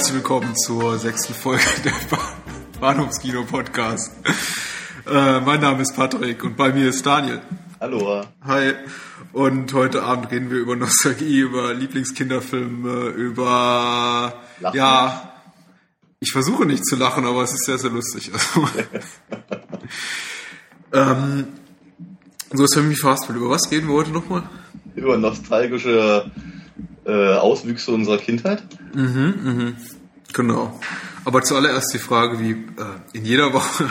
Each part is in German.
herzlich willkommen zur sechsten Folge der Bahnhofskino-Podcast. Äh, mein Name ist Patrick und bei mir ist Daniel. Hallo. Hi. Und heute Abend reden wir über Nostalgie, über Lieblingskinderfilme, über Lachen. ja. Ich versuche nicht zu lachen, aber es ist sehr, sehr lustig. Also, ähm, so ist für mich Fastfood. Über was reden wir heute nochmal? Über nostalgische äh, Auswüchse unserer Kindheit. Genau. Aber zuallererst die Frage, wie äh, in jeder Woche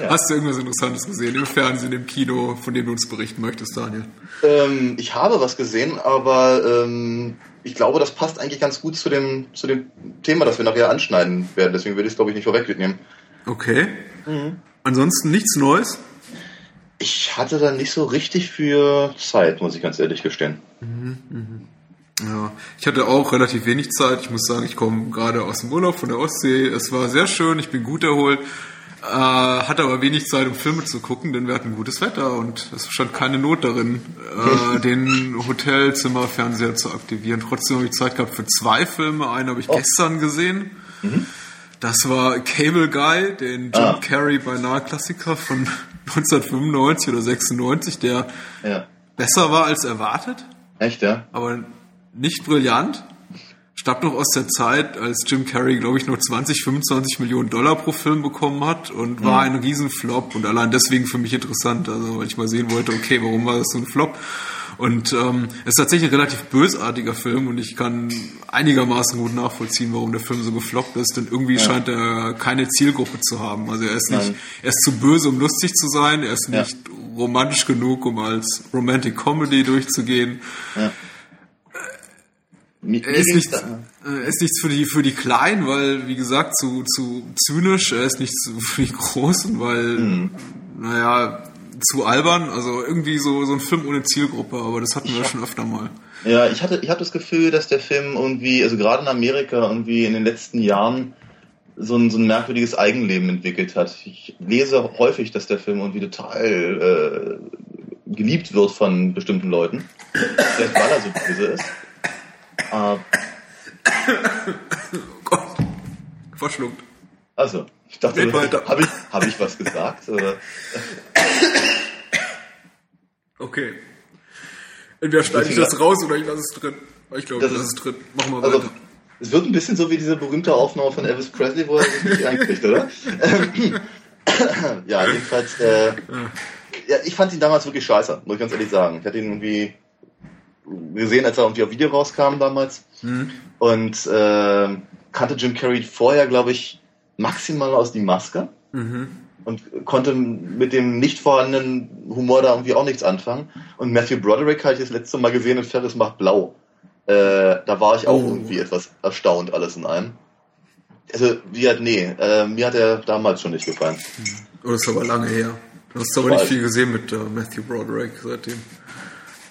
Ja. hast du irgendwas Interessantes gesehen im Fernsehen, im Kino, von dem du uns berichten möchtest, Daniel? Ähm, ich habe was gesehen, aber ähm, ich glaube, das passt eigentlich ganz gut zu dem, zu dem Thema, das wir nachher anschneiden werden. Deswegen würde ich es, glaube ich, nicht vorwegnehmen. Okay. Ansonsten nichts Neues? Ich hatte da nicht so richtig für Zeit, muss ich ganz ehrlich gestehen. Ja, ich hatte auch relativ wenig Zeit. Ich muss sagen, ich komme gerade aus dem Urlaub von der Ostsee. Es war sehr schön, ich bin gut erholt. Äh, hatte aber wenig Zeit, um Filme zu gucken, denn wir hatten gutes Wetter und es stand keine Not darin, äh, den Hotelzimmerfernseher zu aktivieren. Trotzdem habe ich Zeit gehabt für zwei Filme. Einen habe ich Oh. gestern gesehen. Das war Cable Guy, den Jim Ah. Carrey beinahe Klassiker von 1995 oder 96, der Ja. besser war als erwartet Echt, ja? aber nicht brillant. Stammt noch aus der Zeit, als Jim Carrey, glaube ich, nur 20, 25 Millionen Dollar pro Film bekommen hat und war ein Riesenflop und allein deswegen für mich interessant. Also, weil ich mal sehen wollte, okay, warum war das so ein Flop? Und ähm, es ist tatsächlich ein relativ bösartiger Film und ich kann einigermaßen gut nachvollziehen, warum der Film so gefloppt ist, denn irgendwie scheint er keine Zielgruppe zu haben. Also er ist nicht, Nein. er ist zu böse, um lustig zu sein, er ist Ja. nicht romantisch genug, um als Romantic Comedy durchzugehen. Mir, Er ist, nichts, äh, er ist nichts für die, für die Kleinen, weil, wie gesagt, zu, zu zynisch. Er ist nichts für die Großen, weil, naja, zu albern. Also irgendwie so, so ein Film ohne Zielgruppe, aber das hatten wir ja schon öfter mal. Ja, ich hatte, ich hatte das Gefühl, dass der Film irgendwie, also gerade in Amerika, irgendwie in den letzten Jahren so ein, so ein merkwürdiges Eigenleben entwickelt hat. Ich lese häufig, dass der Film irgendwie total äh, geliebt wird von bestimmten Leuten. Vielleicht weil er so böse ist. Äh, Oh Gott. Verschluckt. also, ich dachte, habe ich, hab ich was gesagt? Oder? Okay. Entweder schneide ich das raus oder ich lasse es drin. Ich glaube, Das das, ist- ist drin. Machen wir Also, weiter. es wird ein bisschen so wie diese berühmte Aufnahme von Elvis Presley, wo er sich nicht einkriegt, oder? ja, jedenfalls, äh, ja, ich fand ihn damals wirklich scheiße, muss ich ganz ehrlich sagen. Ich hatte ihn irgendwie gesehen, als er irgendwie auf Video rauskam damals. Und äh, kannte Jim Carrey vorher, glaube ich, maximal aus die Maske. Und konnte mit dem nicht vorhandenen Humor da irgendwie auch nichts anfangen. Und Matthew Broderick hatte ich das letzte Mal gesehen in Ferris macht blau. Äh, da war ich auch Oh. irgendwie etwas erstaunt, alles in allem. Also, wie hat, nee, äh, mir hat er damals schon nicht gefallen. Oh, das ist aber lange her. Du hast aber nicht viel gesehen mit äh, Matthew Broderick seitdem.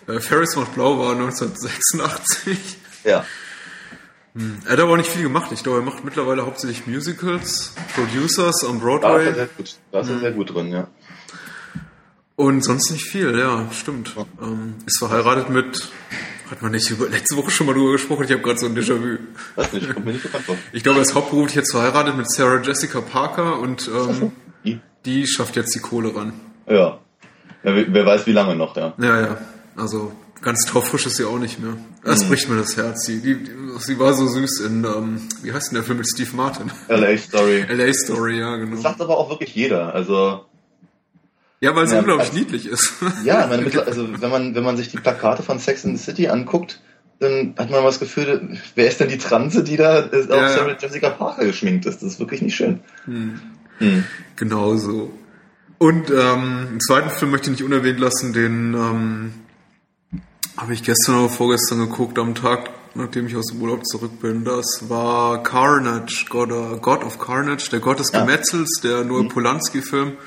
Äh, Ferris macht Blau war 1986. Ja. Er hat aber auch nicht viel gemacht. Ich glaube, er macht mittlerweile hauptsächlich Musicals, Producers am Da ist er Broadway sehr gut, da ist er sehr gut drin, ja. und sonst nicht viel, ja, stimmt. Ähm, ist verheiratet mit, hat man nicht über, letzte Woche schon mal drüber gesprochen, ich habe gerade so ein Déjà-vu. Weiß nicht, kommt mir nicht bekannt vor. Ich glaube, er ist hauptberuflich jetzt verheiratet mit Sarah Jessica Parker und ähm, Die? die schafft jetzt die Kohle ran. Ja. ja wer, wer weiß, wie lange noch, ja. Ja, ja, also ganz taufrisch ist sie auch nicht mehr. Das bricht mir das Herz. Sie, die, die, sie war so süß in, ähm, wie heißt denn der Film mit Steve Martin? LA Story. LA Story, ja, genau. Sagt aber auch wirklich jeder. Also, Ja, weil sie Ja, unglaublich also- niedlich ist. ja, mittler- also, wenn man, wenn man sich die Plakate von Sex in the City anguckt, dann hat man das Gefühl, wer ist denn die Transe, die da auf Ja, ja. Sarah Jessica Parker geschminkt ist? Das ist wirklich nicht schön. Hm. Genau so. Und ähm, einen zweiten Film möchte ich nicht unerwähnt lassen, den ähm, habe ich gestern oder vorgestern geguckt, am Tag, nachdem ich aus dem Urlaub zurück bin. Das war Carnage, God, äh, God of Carnage, der Gott des Ja. Gemetzels, der Noah Polanski-Film.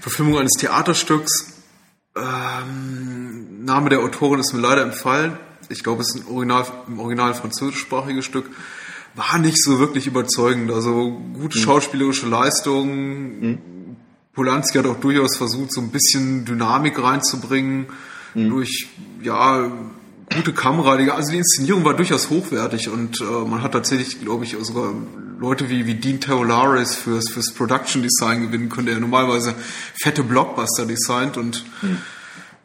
Verfilmung eines Theaterstücks. Ähm, Name der Autorin ist mir leider entfallen. Ich glaube, es ist ein Original, im Original französischsprachiges Stück. War nicht so wirklich überzeugend. Also gute schauspielerische Leistung. Polanski hat auch durchaus versucht, so ein bisschen Dynamik reinzubringen durch ja gute Kamera, also die Inszenierung war durchaus hochwertig und äh, man hat tatsächlich, glaube ich, sogar Leute wie, wie Dean Teolaris fürs, fürs Production Design gewinnen können, der normalerweise fette Blockbuster designt und hm.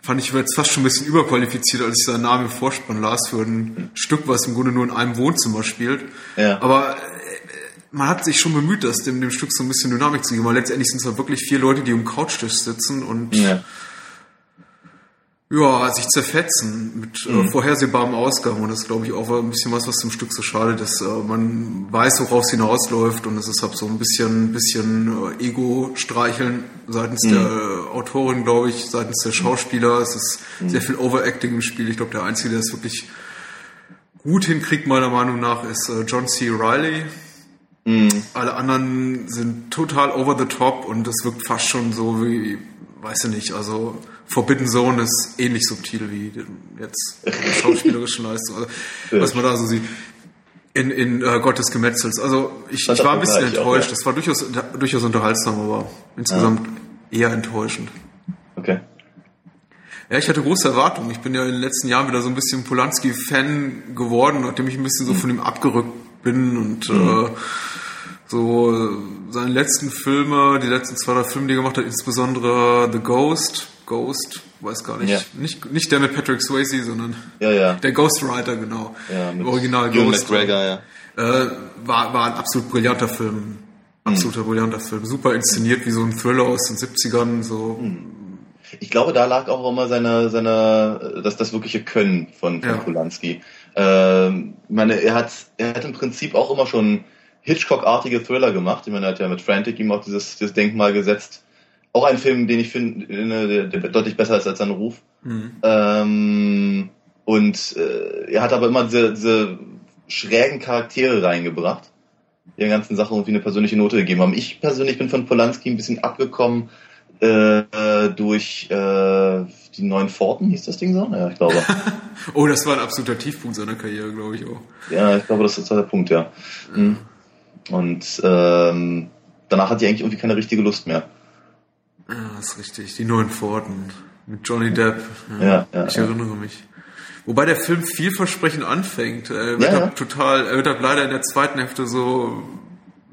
fand ich jetzt fast schon ein bisschen überqualifiziert, als ich seinen Namen im Vorspann las für ein. Stück, was im Grunde nur in einem Wohnzimmer spielt. Ja. Aber äh, man hat sich schon bemüht, das dem, dem Stück so ein bisschen Dynamik zu geben, weil letztendlich sind es ja wirklich vier Leute, die um Couchtisch sitzen und ja ja, sich zerfetzen mit äh, mhm. äh, vorhersehbarem Ausgang. Und das ist, glaube ich, auch ein bisschen was, was dem Stück so schade ist. Äh, man weiß, worauf es hinausläuft und es ist halt so ein bisschen, bisschen äh, Ego-Streicheln seitens mhm. der Autorin, glaube ich, seitens der Schauspieler. Es ist mhm. sehr viel Overacting im Spiel. Ich glaube, der Einzige, der es wirklich gut hinkriegt, meiner Meinung nach, ist äh, John C. Riley. Mhm. Alle anderen sind total over the top und es wirkt fast schon so wie, weiß ich nicht, also Forbidden Zone ist ähnlich subtil wie jetzt schauspielerischen Leistung. Also, was man da so sieht. In, in äh, Gottes Gemetzels. Also ich, ich war ein bisschen enttäuscht. Auch, ja. Das war durchaus, durchaus unterhaltsam, aber insgesamt ja. eher enttäuschend. Okay. Ja, ich hatte große Erwartungen. Ich bin ja in den letzten Jahren wieder so ein bisschen Polanski-Fan geworden, nachdem ich ein bisschen so von ihm abgerückt bin und mhm. äh, so seine letzten Filme, die letzten zwei, drei Filme, die er gemacht hat, insbesondere The Ghost, Ghost, weiß gar nicht, ja. nicht, nicht der mit Patrick Swayze, sondern ja, ja. der Ghostwriter, genau. Ja, mit Original Ewan Ghost. McGregor, ja. Äh, war, war ein absolut brillanter Film. Absoluter mhm. brillanter Film. Super inszeniert, wie so ein Thriller aus den 70ern, so. Mhm. Ich glaube, da lag auch immer seine, seine, das, das wirkliche Können von, von ja. Polanski. Ähm, ich meine, er hat, er hat im Prinzip auch immer schon Hitchcock-artige Thriller gemacht. Ich meine, er hat ja mit Frantic ihm auch dieses, dieses Denkmal gesetzt. Auch ein Film, den ich finde, der, der deutlich besser ist als sein Ruf. Mhm. Ähm, und äh, er hat aber immer diese, diese schrägen Charaktere reingebracht, die der ganzen Sache irgendwie eine persönliche Note gegeben haben. Ich persönlich bin von Polanski ein bisschen abgekommen äh, durch äh, die neuen Forten, hieß das Ding so? Ja, ich glaube. oh, das war ein absoluter Tiefpunkt seiner Karriere, glaube ich auch. Ja, ich glaube, das ist der Punkt, ja. Mhm. Und ähm, danach hat die eigentlich irgendwie keine richtige Lust mehr. Ja, das ist richtig. Die neuen Forden mit Johnny Depp. Ja, ja, ich ja. erinnere mich. Wobei der Film vielversprechend anfängt. Er wird ja, ja. total, er wird leider in der zweiten Hälfte so,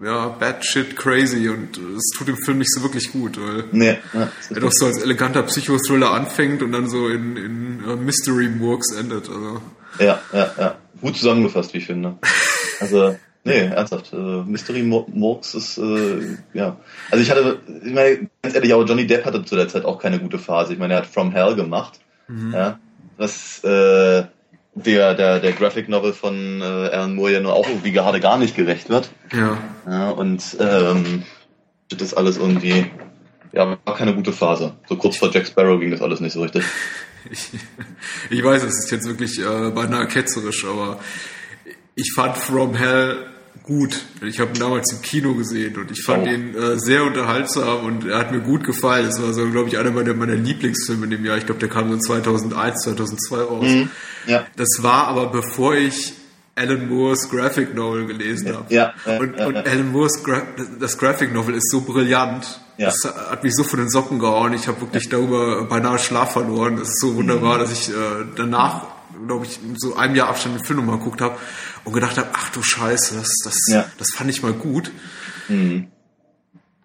ja, bad shit crazy und es tut dem Film nicht so wirklich gut, weil nee, ja, er doch so als eleganter Psychothriller anfängt und dann so in, in uh, Mystery Murks endet. Also. Ja, ja, ja. Gut zusammengefasst, wie ich finde. Also, Nee, ernsthaft. Äh, Mystery Murks ist, äh, ja. Also ich hatte, ich meine, ganz ehrlich, auch Johnny Depp hatte zu der Zeit auch keine gute Phase. Ich meine, er hat From Hell gemacht, mhm. ja, was äh, der, der, der Graphic Novel von äh, Alan Moore ja nur auch irgendwie gerade gar nicht gerecht wird. Ja. ja und ähm, das ist alles irgendwie, ja, war keine gute Phase. So kurz vor Jack Sparrow ging das alles nicht so richtig. Ich, ich weiß, es ist jetzt wirklich äh, beinahe ketzerisch, aber ich fand From Hell gut. Ich habe ihn damals im Kino gesehen und ich fand oh. ihn äh, sehr unterhaltsam und er hat mir gut gefallen. Das war so, glaube ich, einer meiner, meiner Lieblingsfilme in dem Jahr. Ich glaube, der kam so 2001, 2002 raus. Mhm. Ja. Das war aber bevor ich Alan Moores Graphic Novel gelesen habe. Ja, ja, und, ja, und Alan Moores Gra das Graphic Novel ist so brillant. Ja. Das hat mich so von den Socken gehauen. Ich habe wirklich darüber beinahe Schlaf verloren. Das ist so wunderbar, mhm. dass ich äh, danach glaube ich, so einem Jahr Abstand den Film nochmal geguckt habe und gedacht habe, ach du Scheiße, das, das, ja. das fand ich mal gut. Mhm.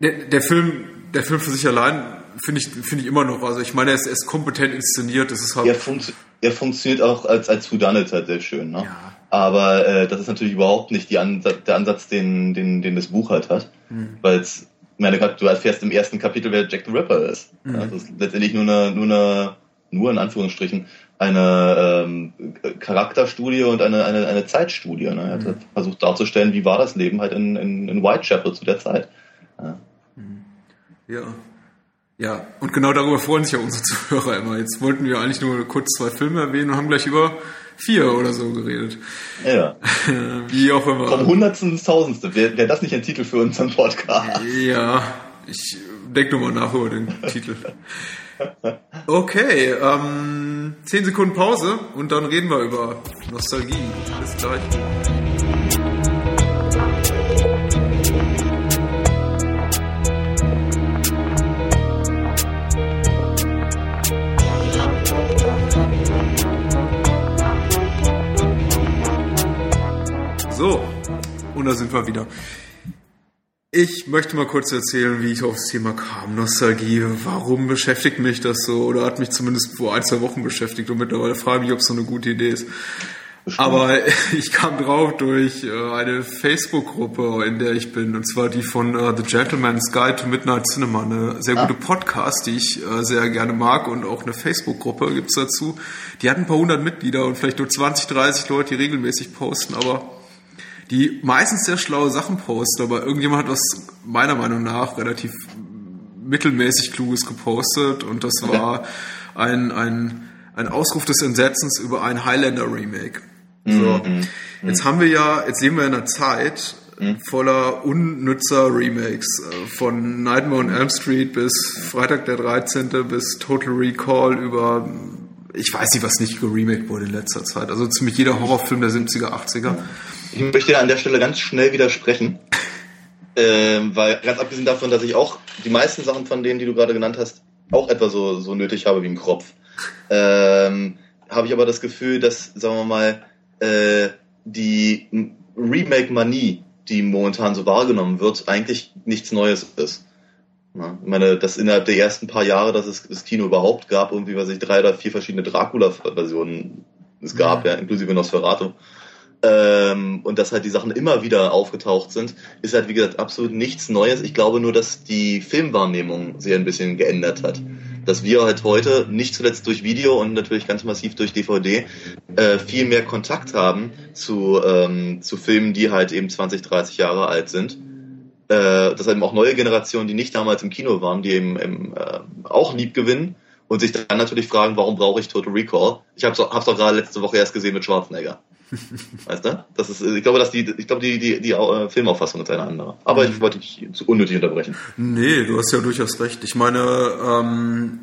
Der, der Film, der Film für sich allein finde ich, finde ich immer noch. Also ich meine, er ist, er ist kompetent inszeniert. Das ist halt er, funkt, er funktioniert auch als als Whodunit halt sehr schön. Ne? Ja. Aber äh, das ist natürlich überhaupt nicht die Ansatz, der Ansatz, den, den, den das Buch halt hat. Mhm. Weil es, meine Gott, du erfährst im ersten Kapitel, wer Jack the Ripper ist. Mhm. Ja, das ist letztendlich nur eine, nur eine, nur in Anführungsstrichen, eine ähm, Charakterstudie und eine, eine, eine Zeitstudie. Ne? Er hat mhm. versucht darzustellen, wie war das Leben halt in, in, in Whitechapel zu der Zeit. Ja. Mhm. ja. Ja, und genau darüber freuen sich ja unsere Zuhörer immer. Jetzt wollten wir eigentlich nur kurz zwei Filme erwähnen und haben gleich über vier oder so geredet. Ja. Wie auch immer. Vom Hundertsten ins Tausendste. Wäre wär das nicht ein Titel für unseren Podcast? Ja, ich denke nur mal nach über den Titel. Okay, ähm, 10 Sekunden Pause und dann reden wir über Nostalgie. Bis gleich. So, und da sind wir wieder. Ich möchte mal kurz erzählen, wie ich auf das Thema kam. Nostalgie. Warum beschäftigt mich das so? Oder hat mich zumindest vor ein, zwei Wochen beschäftigt. Und mittlerweile frage ich mich, ob es so eine gute Idee ist. Aber ich kam drauf durch äh, eine Facebook-Gruppe, in der ich bin, und zwar die von uh, The Gentleman's Guide to Midnight Cinema, eine sehr ah. gute Podcast, die ich uh, sehr gerne mag und auch eine Facebook-Gruppe gibt's dazu. Die hat ein paar hundert Mitglieder und vielleicht nur 20, 30 Leute, die regelmäßig posten, aber die meistens sehr schlaue Sachen posten, aber irgendjemand hat was meiner Meinung nach relativ mittelmäßig Kluges gepostet und das war ein, ein, ein Ausruf des Entsetzens über ein Highlander Remake. So. Mhm. Jetzt haben wir ja, jetzt leben wir in einer Zeit mhm. voller unnützer Remakes. Äh, von Nightmare on Elm Street bis Freitag der 13. bis Total Recall über, ich weiß nicht, was nicht geremaked wurde in letzter Zeit. Also ziemlich jeder Horrorfilm der 70er, 80er. Ich möchte an der Stelle ganz schnell widersprechen. Ähm, weil ganz abgesehen davon, dass ich auch die meisten Sachen von denen, die du gerade genannt hast, auch etwa so, so nötig habe wie ein Kropf, ähm, habe ich aber das Gefühl, dass, sagen wir mal, äh, die Remake-Manie, die momentan so wahrgenommen wird, eigentlich nichts Neues ist. Ja, ich meine, dass innerhalb der ersten paar Jahre, dass es das Kino überhaupt gab, irgendwie, was ich drei oder vier verschiedene Dracula-Versionen es gab, ja. ja, inklusive Nosferatu. Ähm, und dass halt die Sachen immer wieder aufgetaucht sind, ist halt wie gesagt absolut nichts Neues. Ich glaube nur, dass die Filmwahrnehmung sich ein bisschen geändert hat dass wir halt heute nicht zuletzt durch Video und natürlich ganz massiv durch DVD äh, viel mehr Kontakt haben zu, ähm, zu Filmen, die halt eben 20, 30 Jahre alt sind. Äh, dass eben auch neue Generationen, die nicht damals im Kino waren, die eben, eben äh, auch lieb gewinnen und sich dann natürlich fragen, warum brauche ich Total Recall? Ich habe es auch, doch gerade letzte Woche erst gesehen mit Schwarzenegger. Weißt du? Das ist, ich glaube, dass die, ich glaube, die, die, die äh, Filmauffassung ist eine andere. Aber ich wollte dich zu unnötig unterbrechen. Nee, du hast ja durchaus recht. Ich meine, ähm,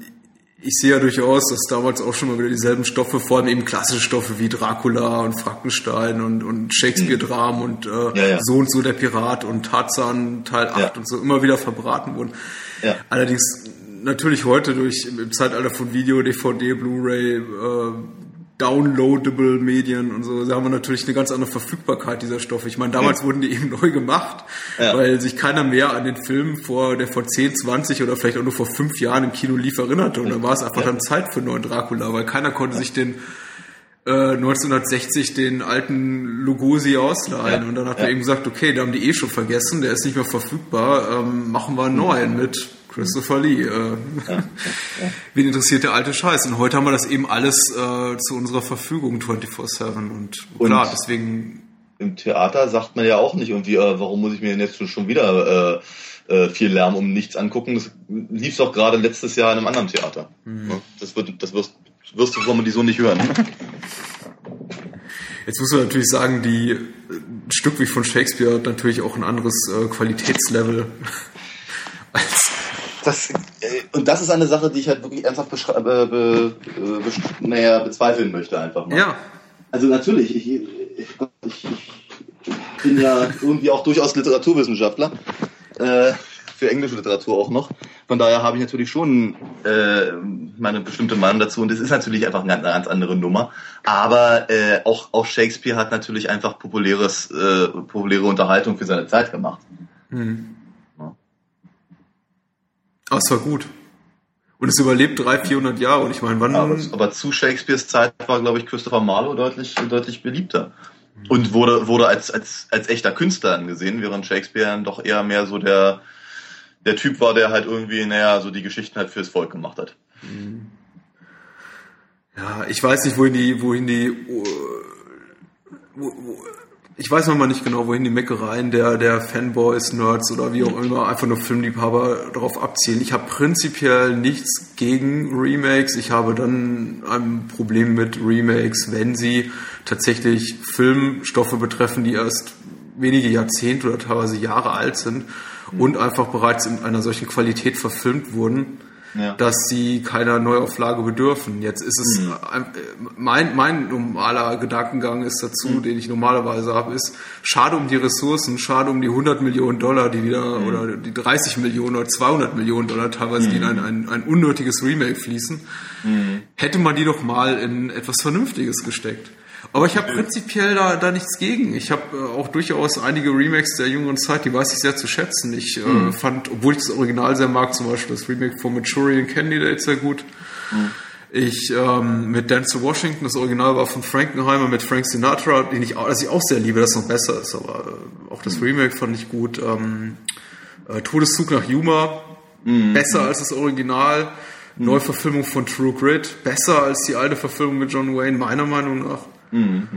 ich sehe ja durchaus, dass damals auch schon mal wieder dieselben Stoffe, vor allem eben klassische Stoffe wie Dracula und Frankenstein und, und Shakespeare-Dramen und äh, ja, ja. So und so der Pirat und Tarzan Teil 8 ja. und so immer wieder verbraten wurden. Allerdings natürlich heute durch im Zeitalter von Video, DVD, Blu-ray, äh, downloadable Medien und so, da haben wir natürlich eine ganz andere Verfügbarkeit dieser Stoffe. Ich meine, damals ja. wurden die eben neu gemacht, ja. weil sich keiner mehr an den Film vor, der vor 10, 20 oder vielleicht auch nur vor fünf Jahren im Kino lief, erinnerte. Und da war es einfach ja. dann Zeit für einen neuen Dracula, weil keiner konnte sich den äh, 1960 den alten Lugosi ausleihen. Und dann hat man eben gesagt, okay, da haben die eh schon vergessen, der ist nicht mehr verfügbar, ähm, machen wir einen neuen mit Christopher Lee. Äh, ja, ja, Wen interessiert der alte Scheiß? Und heute haben wir das eben alles äh, zu unserer Verfügung 24-7. Und, und klar, deswegen. Im Theater sagt man ja auch nicht irgendwie, äh, warum muss ich mir denn jetzt schon wieder äh, äh, viel Lärm um nichts angucken? Das lief doch gerade letztes Jahr in einem anderen Theater. Mhm. Das, wird, das wirst, wirst du die so nicht hören. Jetzt muss man natürlich sagen, die ein Stück wie von Shakespeare hat natürlich auch ein anderes äh, Qualitätslevel als das, äh, und das ist eine Sache, die ich halt wirklich ernsthaft be, be, be, naja, bezweifeln möchte einfach mal. Ja. Also natürlich, ich, ich, ich, bin ja irgendwie auch durchaus Literaturwissenschaftler. Äh, für englische Literatur auch noch. Von daher habe ich natürlich schon äh, meine bestimmte Meinung dazu und es ist natürlich einfach eine ganz andere Nummer. Aber äh, auch, auch Shakespeare hat natürlich einfach populäres, äh, populäre Unterhaltung für seine Zeit gemacht. Mhm. Ah, es war gut. Und es überlebt 300, 400 Jahre. Und ich meine, wann. Aber, aber, zu Shakespeares Zeit war, glaube ich, Christopher Marlowe deutlich, deutlich beliebter. Und wurde, wurde als, als, als echter Künstler angesehen, während Shakespeare doch eher mehr so der, der Typ war, der halt irgendwie, naja, so die Geschichten halt fürs Volk gemacht hat. Ja, ich weiß nicht, wohin die, wohin die, wo, wo, ich weiß noch mal nicht genau, wohin die Meckereien der, der Fanboys, Nerds oder wie auch immer, einfach nur Filmliebhaber darauf abzielen. Ich habe prinzipiell nichts gegen Remakes. Ich habe dann ein Problem mit Remakes, wenn sie tatsächlich Filmstoffe betreffen, die erst wenige Jahrzehnte oder teilweise Jahre alt sind und einfach bereits in einer solchen Qualität verfilmt wurden ja. dass sie keiner Neuauflage bedürfen. Jetzt ist es mhm. mein, mein normaler Gedankengang ist dazu, mhm. den ich normalerweise habe, ist schade um die Ressourcen, schade um die 100 Millionen Dollar, die wieder mhm. oder die 30 Millionen oder 200 Millionen Dollar teilweise, die in ein, ein, ein unnötiges Remake fließen. Mhm. Hätte man die doch mal in etwas Vernünftiges gesteckt. Aber ich habe prinzipiell da, da nichts gegen. Ich habe äh, auch durchaus einige Remakes der jüngeren Zeit, die weiß ich sehr zu schätzen. Ich mhm. äh, fand, obwohl ich das Original sehr mag, zum Beispiel das Remake von Manchurian Candidate sehr gut. Mhm. Ich ähm, mit Denzel Washington, das Original war von Frankenheimer mit Frank Sinatra, den ich, das ich auch sehr liebe, das noch besser ist, aber äh, auch das Remake fand ich gut. Ähm, äh, Todeszug nach Yuma, mhm. besser als das Original. Mhm. Neuverfilmung von True Grit, besser als die alte Verfilmung mit John Wayne, meiner Meinung nach. Mhm.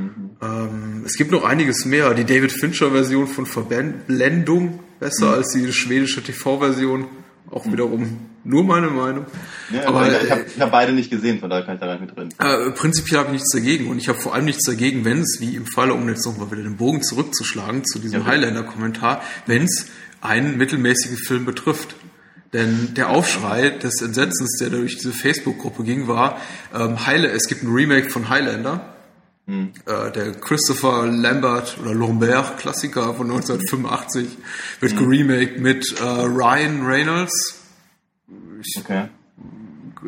Ähm, es gibt noch einiges mehr. Die David Fincher-Version von Verblendung, besser mhm. als die schwedische TV-Version. Auch mhm. wiederum nur meine Meinung. Ja, aber ich habe hab beide nicht gesehen, von daher kann ich da gar nicht mit drin. Äh, prinzipiell habe ich nichts dagegen und ich habe vor allem nichts dagegen, wenn es, wie im Falle, um jetzt nochmal wieder den Bogen zurückzuschlagen zu diesem ja, Highlander-Kommentar, wenn es einen mittelmäßigen Film betrifft. Denn der Aufschrei des Entsetzens, der durch diese Facebook-Gruppe ging, war, ähm, es gibt ein Remake von Highlander. Hm. Äh, der Christopher Lambert oder Lambert-Klassiker von 1985 wird hm. geremaked mit äh, Ryan Reynolds. Ich, okay.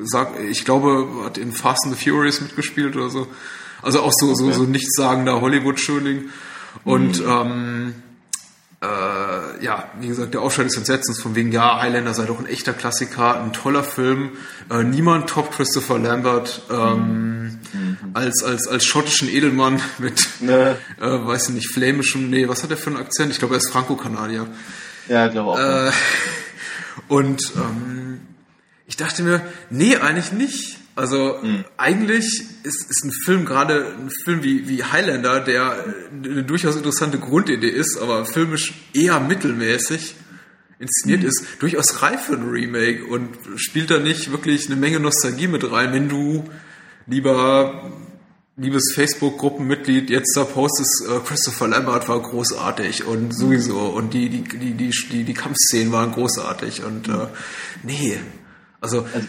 sag, ich glaube, hat in Fast and the Furious mitgespielt oder so. Also auch so, okay. so, so nichtssagender Hollywood-Schuldig. Und hm. ähm, äh, ja, wie gesagt, der Aufschrei des Entsetzens von wegen, ja, Highlander sei doch ein echter Klassiker, ein toller Film. Äh, niemand top Christopher Lambert ähm, mhm. als, als, als schottischen Edelmann mit, ne. äh, weiß ich nicht, flämischem, nee, was hat er für einen Akzent? Ich glaube, er ist Franco-Kanadier. Ja, ich glaube auch. Äh, und ähm, ich dachte mir, nee, eigentlich nicht. Also mhm. eigentlich ist, ist ein Film, gerade ein Film wie, wie Highlander, der eine durchaus interessante Grundidee ist, aber filmisch eher mittelmäßig inszeniert mhm. ist, durchaus reif für ein Remake und spielt da nicht wirklich eine Menge Nostalgie mit rein, wenn du lieber liebes Facebook-Gruppenmitglied jetzt da postest, äh, Christopher Lambert war großartig und sowieso und die, die, die, die, die, die Kampfszenen waren großartig und äh, nee. Also, also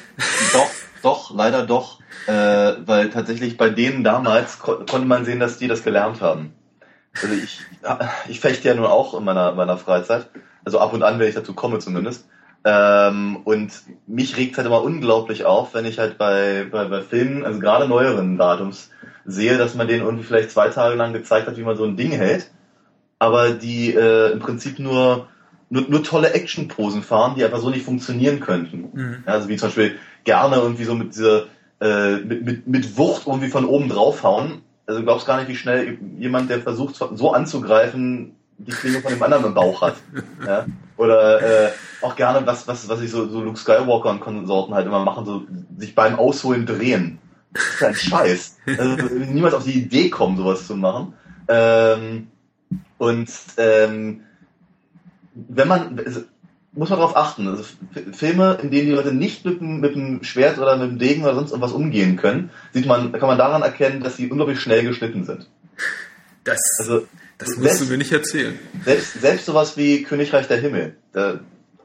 doch, doch, leider doch, äh, weil tatsächlich bei denen damals ko konnte man sehen, dass die das gelernt haben. Also ich, ich fechte ja nun auch in meiner, meiner Freizeit, also ab und an, wenn ich dazu komme zumindest. Ähm, und mich regt halt immer unglaublich auf, wenn ich halt bei, bei, bei Filmen, also gerade neueren Datums, sehe, dass man denen irgendwie vielleicht zwei Tage lang gezeigt hat, wie man so ein Ding hält, aber die äh, im Prinzip nur, nur, nur tolle Action-Posen fahren, die einfach so nicht funktionieren könnten. Mhm. Ja, also wie zum Beispiel gerne irgendwie so mit dieser äh, mit, mit, mit Wucht irgendwie von oben draufhauen. Also du glaubst gar nicht, wie schnell jemand, der versucht so anzugreifen, die Klinge von dem anderen im Bauch hat. Ja? Oder äh, auch gerne, was, was, was ich so, so Luke Skywalker und Konsorten halt immer machen, so sich beim Ausholen drehen. Das ist ein Scheiß. Also, niemals auf die Idee kommen, sowas zu machen. Ähm, und ähm, wenn man, also, muss man darauf achten. Also Filme, in denen die Leute nicht mit dem, mit dem Schwert oder mit dem Degen oder sonst irgendwas umgehen können, sieht man, kann man daran erkennen, dass sie unglaublich schnell geschnitten sind. Das, also, das musst selbst, du mir nicht erzählen. Selbst, selbst sowas wie Königreich der Himmel, da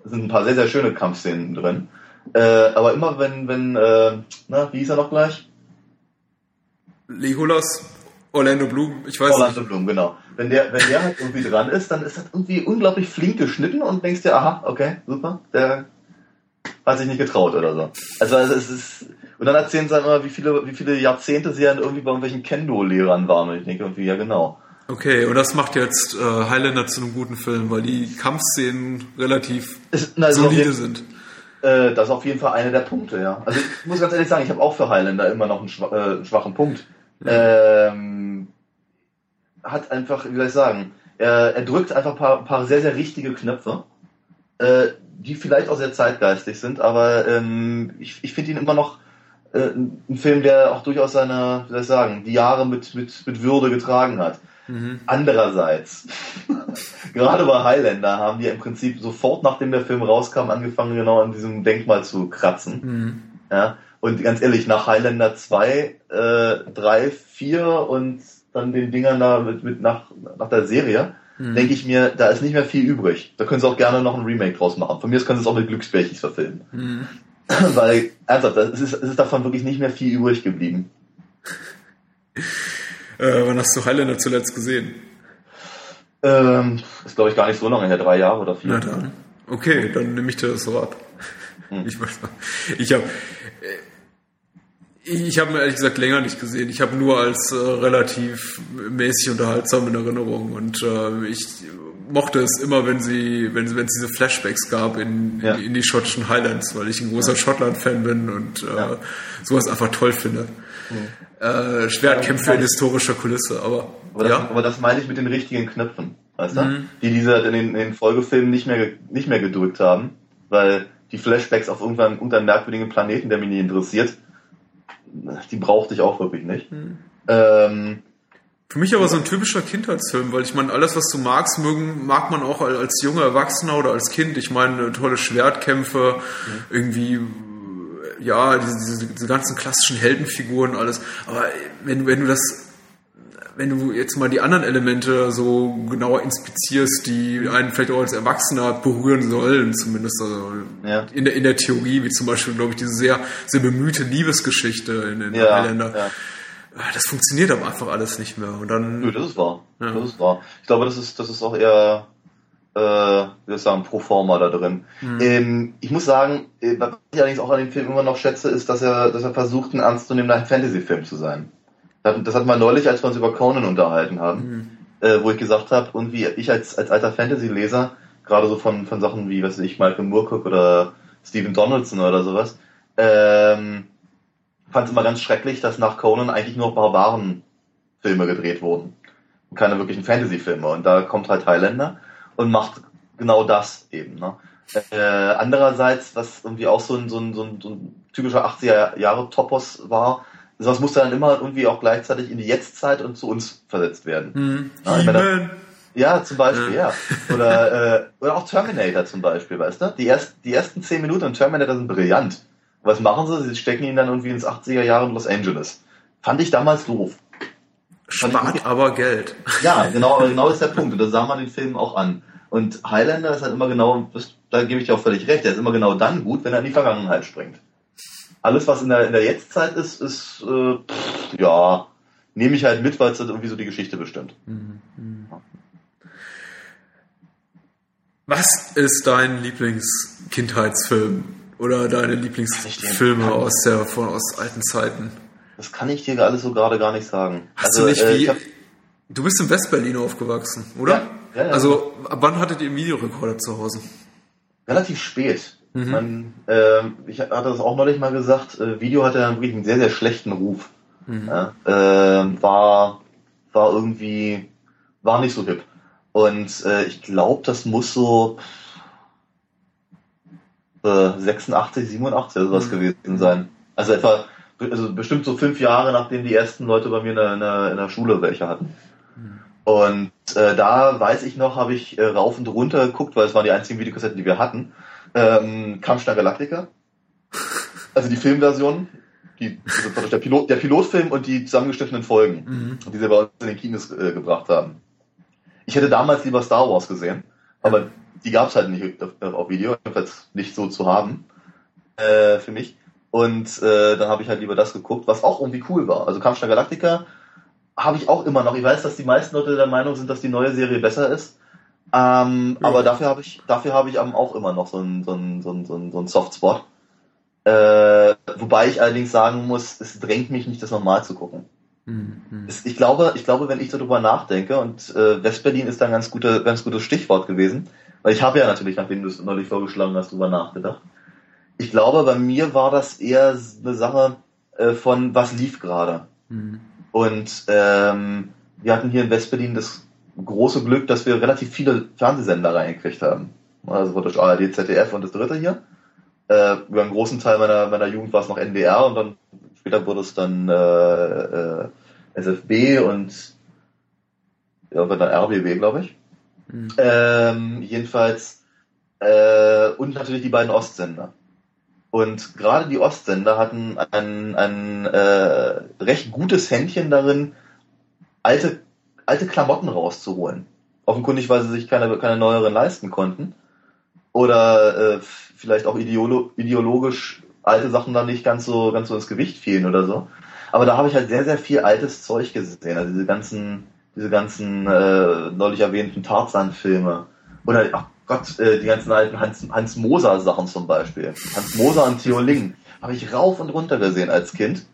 sind ein paar sehr, sehr schöne Kampfszenen drin. Äh, aber immer wenn, wenn, äh, na, wie hieß er noch gleich? Legolas, Orlando Bloom, ich weiß Orlando nicht. Bloom, genau wenn der, wenn der halt irgendwie dran ist, dann ist das irgendwie unglaublich flink geschnitten und denkst dir, aha, okay, super, der hat sich nicht getraut oder so. Also, es ist, und dann erzählen sie dann immer, wie viele, wie viele Jahrzehnte sie dann irgendwie bei irgendwelchen Kendo-Lehrern waren. Und ich denke irgendwie, ja genau. Okay, und das macht jetzt äh, Highlander zu einem guten Film, weil die Kampfszenen relativ ist, na, solide jeden, sind. Äh, das ist auf jeden Fall einer der Punkte, ja. Also ich muss ganz ehrlich sagen, ich habe auch für Highlander immer noch einen, schwach, äh, schwachen Punkt. Ja. Ähm, hat einfach, wie soll ich sagen, er, er drückt einfach ein paar, paar sehr, sehr richtige Knöpfe, äh, die vielleicht auch sehr zeitgeistig sind, aber ähm, ich, ich finde ihn immer noch äh, ein Film, der auch durchaus seine, wie soll ich sagen, die Jahre mit, mit, mit Würde getragen hat. Mhm. Andererseits, gerade bei Highlander haben die im Prinzip sofort nachdem der Film rauskam angefangen, genau an diesem Denkmal zu kratzen. Mhm. Ja, und ganz ehrlich, nach Highlander 2, äh, 3, 4 und dann den Dingern da mit, mit nach, nach der Serie, mhm. denke ich mir, da ist nicht mehr viel übrig. Da können sie auch gerne noch ein Remake draus machen. Von mir aus können sie es auch mit Glücksbärchis verfilmen. Mhm. Weil, ernsthaft, es ist, es ist davon wirklich nicht mehr viel übrig geblieben. äh, wann hast du Highlander zuletzt gesehen? Ähm, ist glaube ich gar nicht so lange her, drei Jahre oder vier. Na dann. Okay, dann nehme ich dir das so ab. Hm. Ich, ich habe Ich habe mir ehrlich gesagt länger nicht gesehen. Ich habe nur als äh, relativ mäßig unterhaltsam in Erinnerung und äh, ich mochte es immer, wenn sie, wenn, wenn es diese Flashbacks gab in, ja. in, in, die schottischen Highlands, weil ich ein großer ja. Schottland-Fan bin und äh, ja. sowas einfach toll finde. Äh, Schwertkämpfe in historischer Kulisse, aber. Aber das, aber das meine ich mit den richtigen Knöpfen, weißt du? Mhm. Die diese in den, in den Folgefilmen nicht mehr, nicht mehr gedrückt haben, weil die Flashbacks auf irgendwann unter einem merkwürdigen Planeten, der mich nie interessiert, die brauchte ich auch wirklich nicht. Mhm. Ähm, für mich aber so ein typischer Kindheitsfilm, weil ich meine, alles, was du magst, mögen, mag man auch als junger Erwachsener oder als Kind. Ich meine, tolle Schwertkämpfe, mhm. irgendwie, ja, diese, diese, ganzen klassischen Heldenfiguren, alles. Aber wenn, wenn du das, wenn du jetzt mal die anderen Elemente so genauer inspizierst, die einen vielleicht auch als Erwachsener berühren sollen, zumindest also ja. in, der, in der Theorie, wie zum Beispiel, glaube ich, diese sehr, sehr bemühte Liebesgeschichte in den ja, Highlander. Ja Ah, das funktioniert aber einfach alles nicht mehr. Und dann. Nö, das ist wahr. Ja. Das ist wahr. Ich glaube, das ist, das ist auch eher, äh, wie soll ich sagen, pro forma da drin. Mhm. Ähm, ich muss sagen, äh, was ich allerdings auch an dem Film immer noch schätze, ist, dass er, dass er versucht, ein ernstzunehmender Fantasy-Film zu sein. Das hat man neulich, als wir uns über Conan unterhalten haben, mhm. äh, wo ich gesagt habe, irgendwie ich als, als alter Fantasy-Leser, gerade so von, von Sachen wie, was weiß ich, Michael Moorcock oder Stephen Donaldson oder sowas, ähm, fand es immer ganz schrecklich, dass nach Conan eigentlich nur Barbaren-Filme gedreht wurden. Und keine wirklichen Fantasy-Filme. Und da kommt halt Highlander und macht genau das eben. Ne? Äh, andererseits, was irgendwie auch so ein, so ein, so ein, so ein typischer 80er-Jahre-Topos war, sowas musste dann immer irgendwie auch gleichzeitig in die Jetztzeit und zu uns versetzt werden. Hm. Ja, meine, ja, zum Beispiel, ja. ja. Oder, äh, oder auch Terminator zum Beispiel, weißt du? Die, erst, die ersten zehn Minuten in Terminator sind brillant. Was machen sie? Sie stecken ihn dann irgendwie ins 80er Jahre in Los Angeles. Fand ich damals doof. Spart aber Geld. Ja, genau, aber genau ist der Punkt. Und das sah man den Film auch an. Und Highlander ist halt immer genau, da gebe ich dir auch völlig recht, der ist immer genau dann gut, wenn er in die Vergangenheit springt. Alles, was in der, in der Jetztzeit ist, ist, äh, pff, ja, nehme ich halt mit, weil es dann irgendwie so die Geschichte bestimmt. Mhm. Was ist dein Lieblings-Kindheitsfilm? Oder deine Lieblingsfilme aus der von aus alten Zeiten? Das kann ich dir alles so gerade gar nicht sagen. Hast also, du nicht äh, wie? Hab, du bist in Westberlin aufgewachsen, oder? Ja, ja, ja, also ab wann hattet ihr einen Videorekorder zu Hause? Relativ spät. Mhm. Man, äh, ich hatte das auch neulich mal gesagt. Äh, Video hatte dann wirklich einen sehr sehr schlechten Ruf. Mhm. Ja, äh, war war irgendwie war nicht so hip. Und äh, ich glaube, das muss so 86, 87 oder sowas mhm. gewesen sein. Also etwa, also bestimmt so fünf Jahre, nachdem die ersten Leute bei mir in der, in der, in der Schule welche hatten. Mhm. Und äh, da weiß ich noch, habe ich äh, rauf und runter geguckt, weil es waren die einzigen Videokassetten, die wir hatten. Ähm, Kampfstein Galactica. Also die Filmversion, die, also der, Pilot, der Pilotfilm und die zusammengeschnittenen Folgen, mhm. die sie bei uns in den Kinos äh, gebracht haben. Ich hätte damals lieber Star Wars gesehen, aber die gab es halt nicht auf Video, jedenfalls nicht so zu haben äh, für mich. Und äh, dann habe ich halt lieber das geguckt, was auch irgendwie cool war. Also Kampfstein Galactica habe ich auch immer noch. Ich weiß, dass die meisten Leute der Meinung sind, dass die neue Serie besser ist. Ähm, ja. Aber dafür habe ich, dafür habe ich auch immer noch so einen so einen, so einen, so einen, so einen Softspot. Äh, wobei ich allerdings sagen muss, es drängt mich nicht, das nochmal zu gucken. Mhm. Ich glaube, ich glaube, wenn ich darüber nachdenke, und äh, Westberlin ist da ein ganz, guter, ganz gutes Stichwort gewesen, weil ich habe ja natürlich, nachdem du es neulich vorgeschlagen hast, darüber nachgedacht. Ich glaube, bei mir war das eher eine Sache äh, von, was lief gerade. Mhm. Und ähm, wir hatten hier in Westberlin das große Glück, dass wir relativ viele Fernsehsender reingekriegt haben. Also durch ARD, ZDF und das dritte hier. Äh, über einen großen Teil meiner, meiner Jugend war es noch NDR und dann später wurde es dann äh, äh, SFB und ja, dann RBB, glaube ich. Mhm. Ähm, jedenfalls äh, und natürlich die beiden Ostsender. Und gerade die Ostsender hatten ein, ein äh, recht gutes Händchen darin, alte, alte Klamotten rauszuholen. Offenkundig, weil sie sich keine, keine neueren leisten konnten. Oder äh, vielleicht auch ideolo ideologisch alte Sachen dann nicht ganz so, ganz so ins Gewicht fielen oder so. Aber da habe ich halt sehr, sehr viel altes Zeug gesehen. Also diese ganzen, diese ganzen äh, neulich erwähnten Tarzan-Filme. Oder, ach Gott, äh, die ganzen alten Hans, Hans Moser Sachen zum Beispiel. Hans Moser und Theo Ling. Habe ich rauf und runter gesehen als Kind.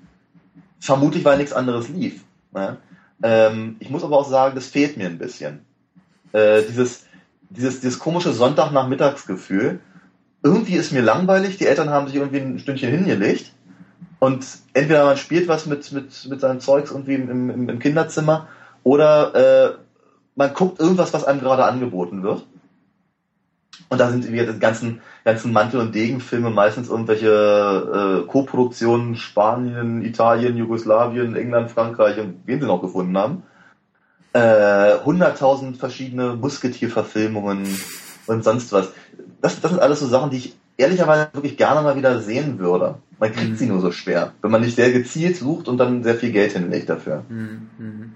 Vermutlich, weil nichts anderes lief. Ne? Ähm, ich muss aber auch sagen, das fehlt mir ein bisschen. Äh, dieses, dieses, dieses komische Sonntagnachmittagsgefühl. Irgendwie ist mir langweilig, die Eltern haben sich irgendwie ein Stündchen hingelegt und entweder man spielt was mit, mit, mit seinem Zeugs irgendwie im, im, im Kinderzimmer oder äh, man guckt irgendwas, was einem gerade angeboten wird. Und da sind wir die ganzen, ganzen Mantel- und Degenfilme meistens irgendwelche äh, Co-Produktionen Spanien, Italien, Jugoslawien, England, Frankreich und wen sie noch gefunden haben. Äh, hunderttausend äh, verschiedene Musketierverfilmungen und sonst was. Das, das sind alles so Sachen, die ich ehrlicherweise wirklich gerne mal wieder sehen würde. Man kriegt mhm. sie nur so schwer, wenn man nicht sehr gezielt sucht und dann sehr viel Geld hinlegt dafür. Mhm. mhm.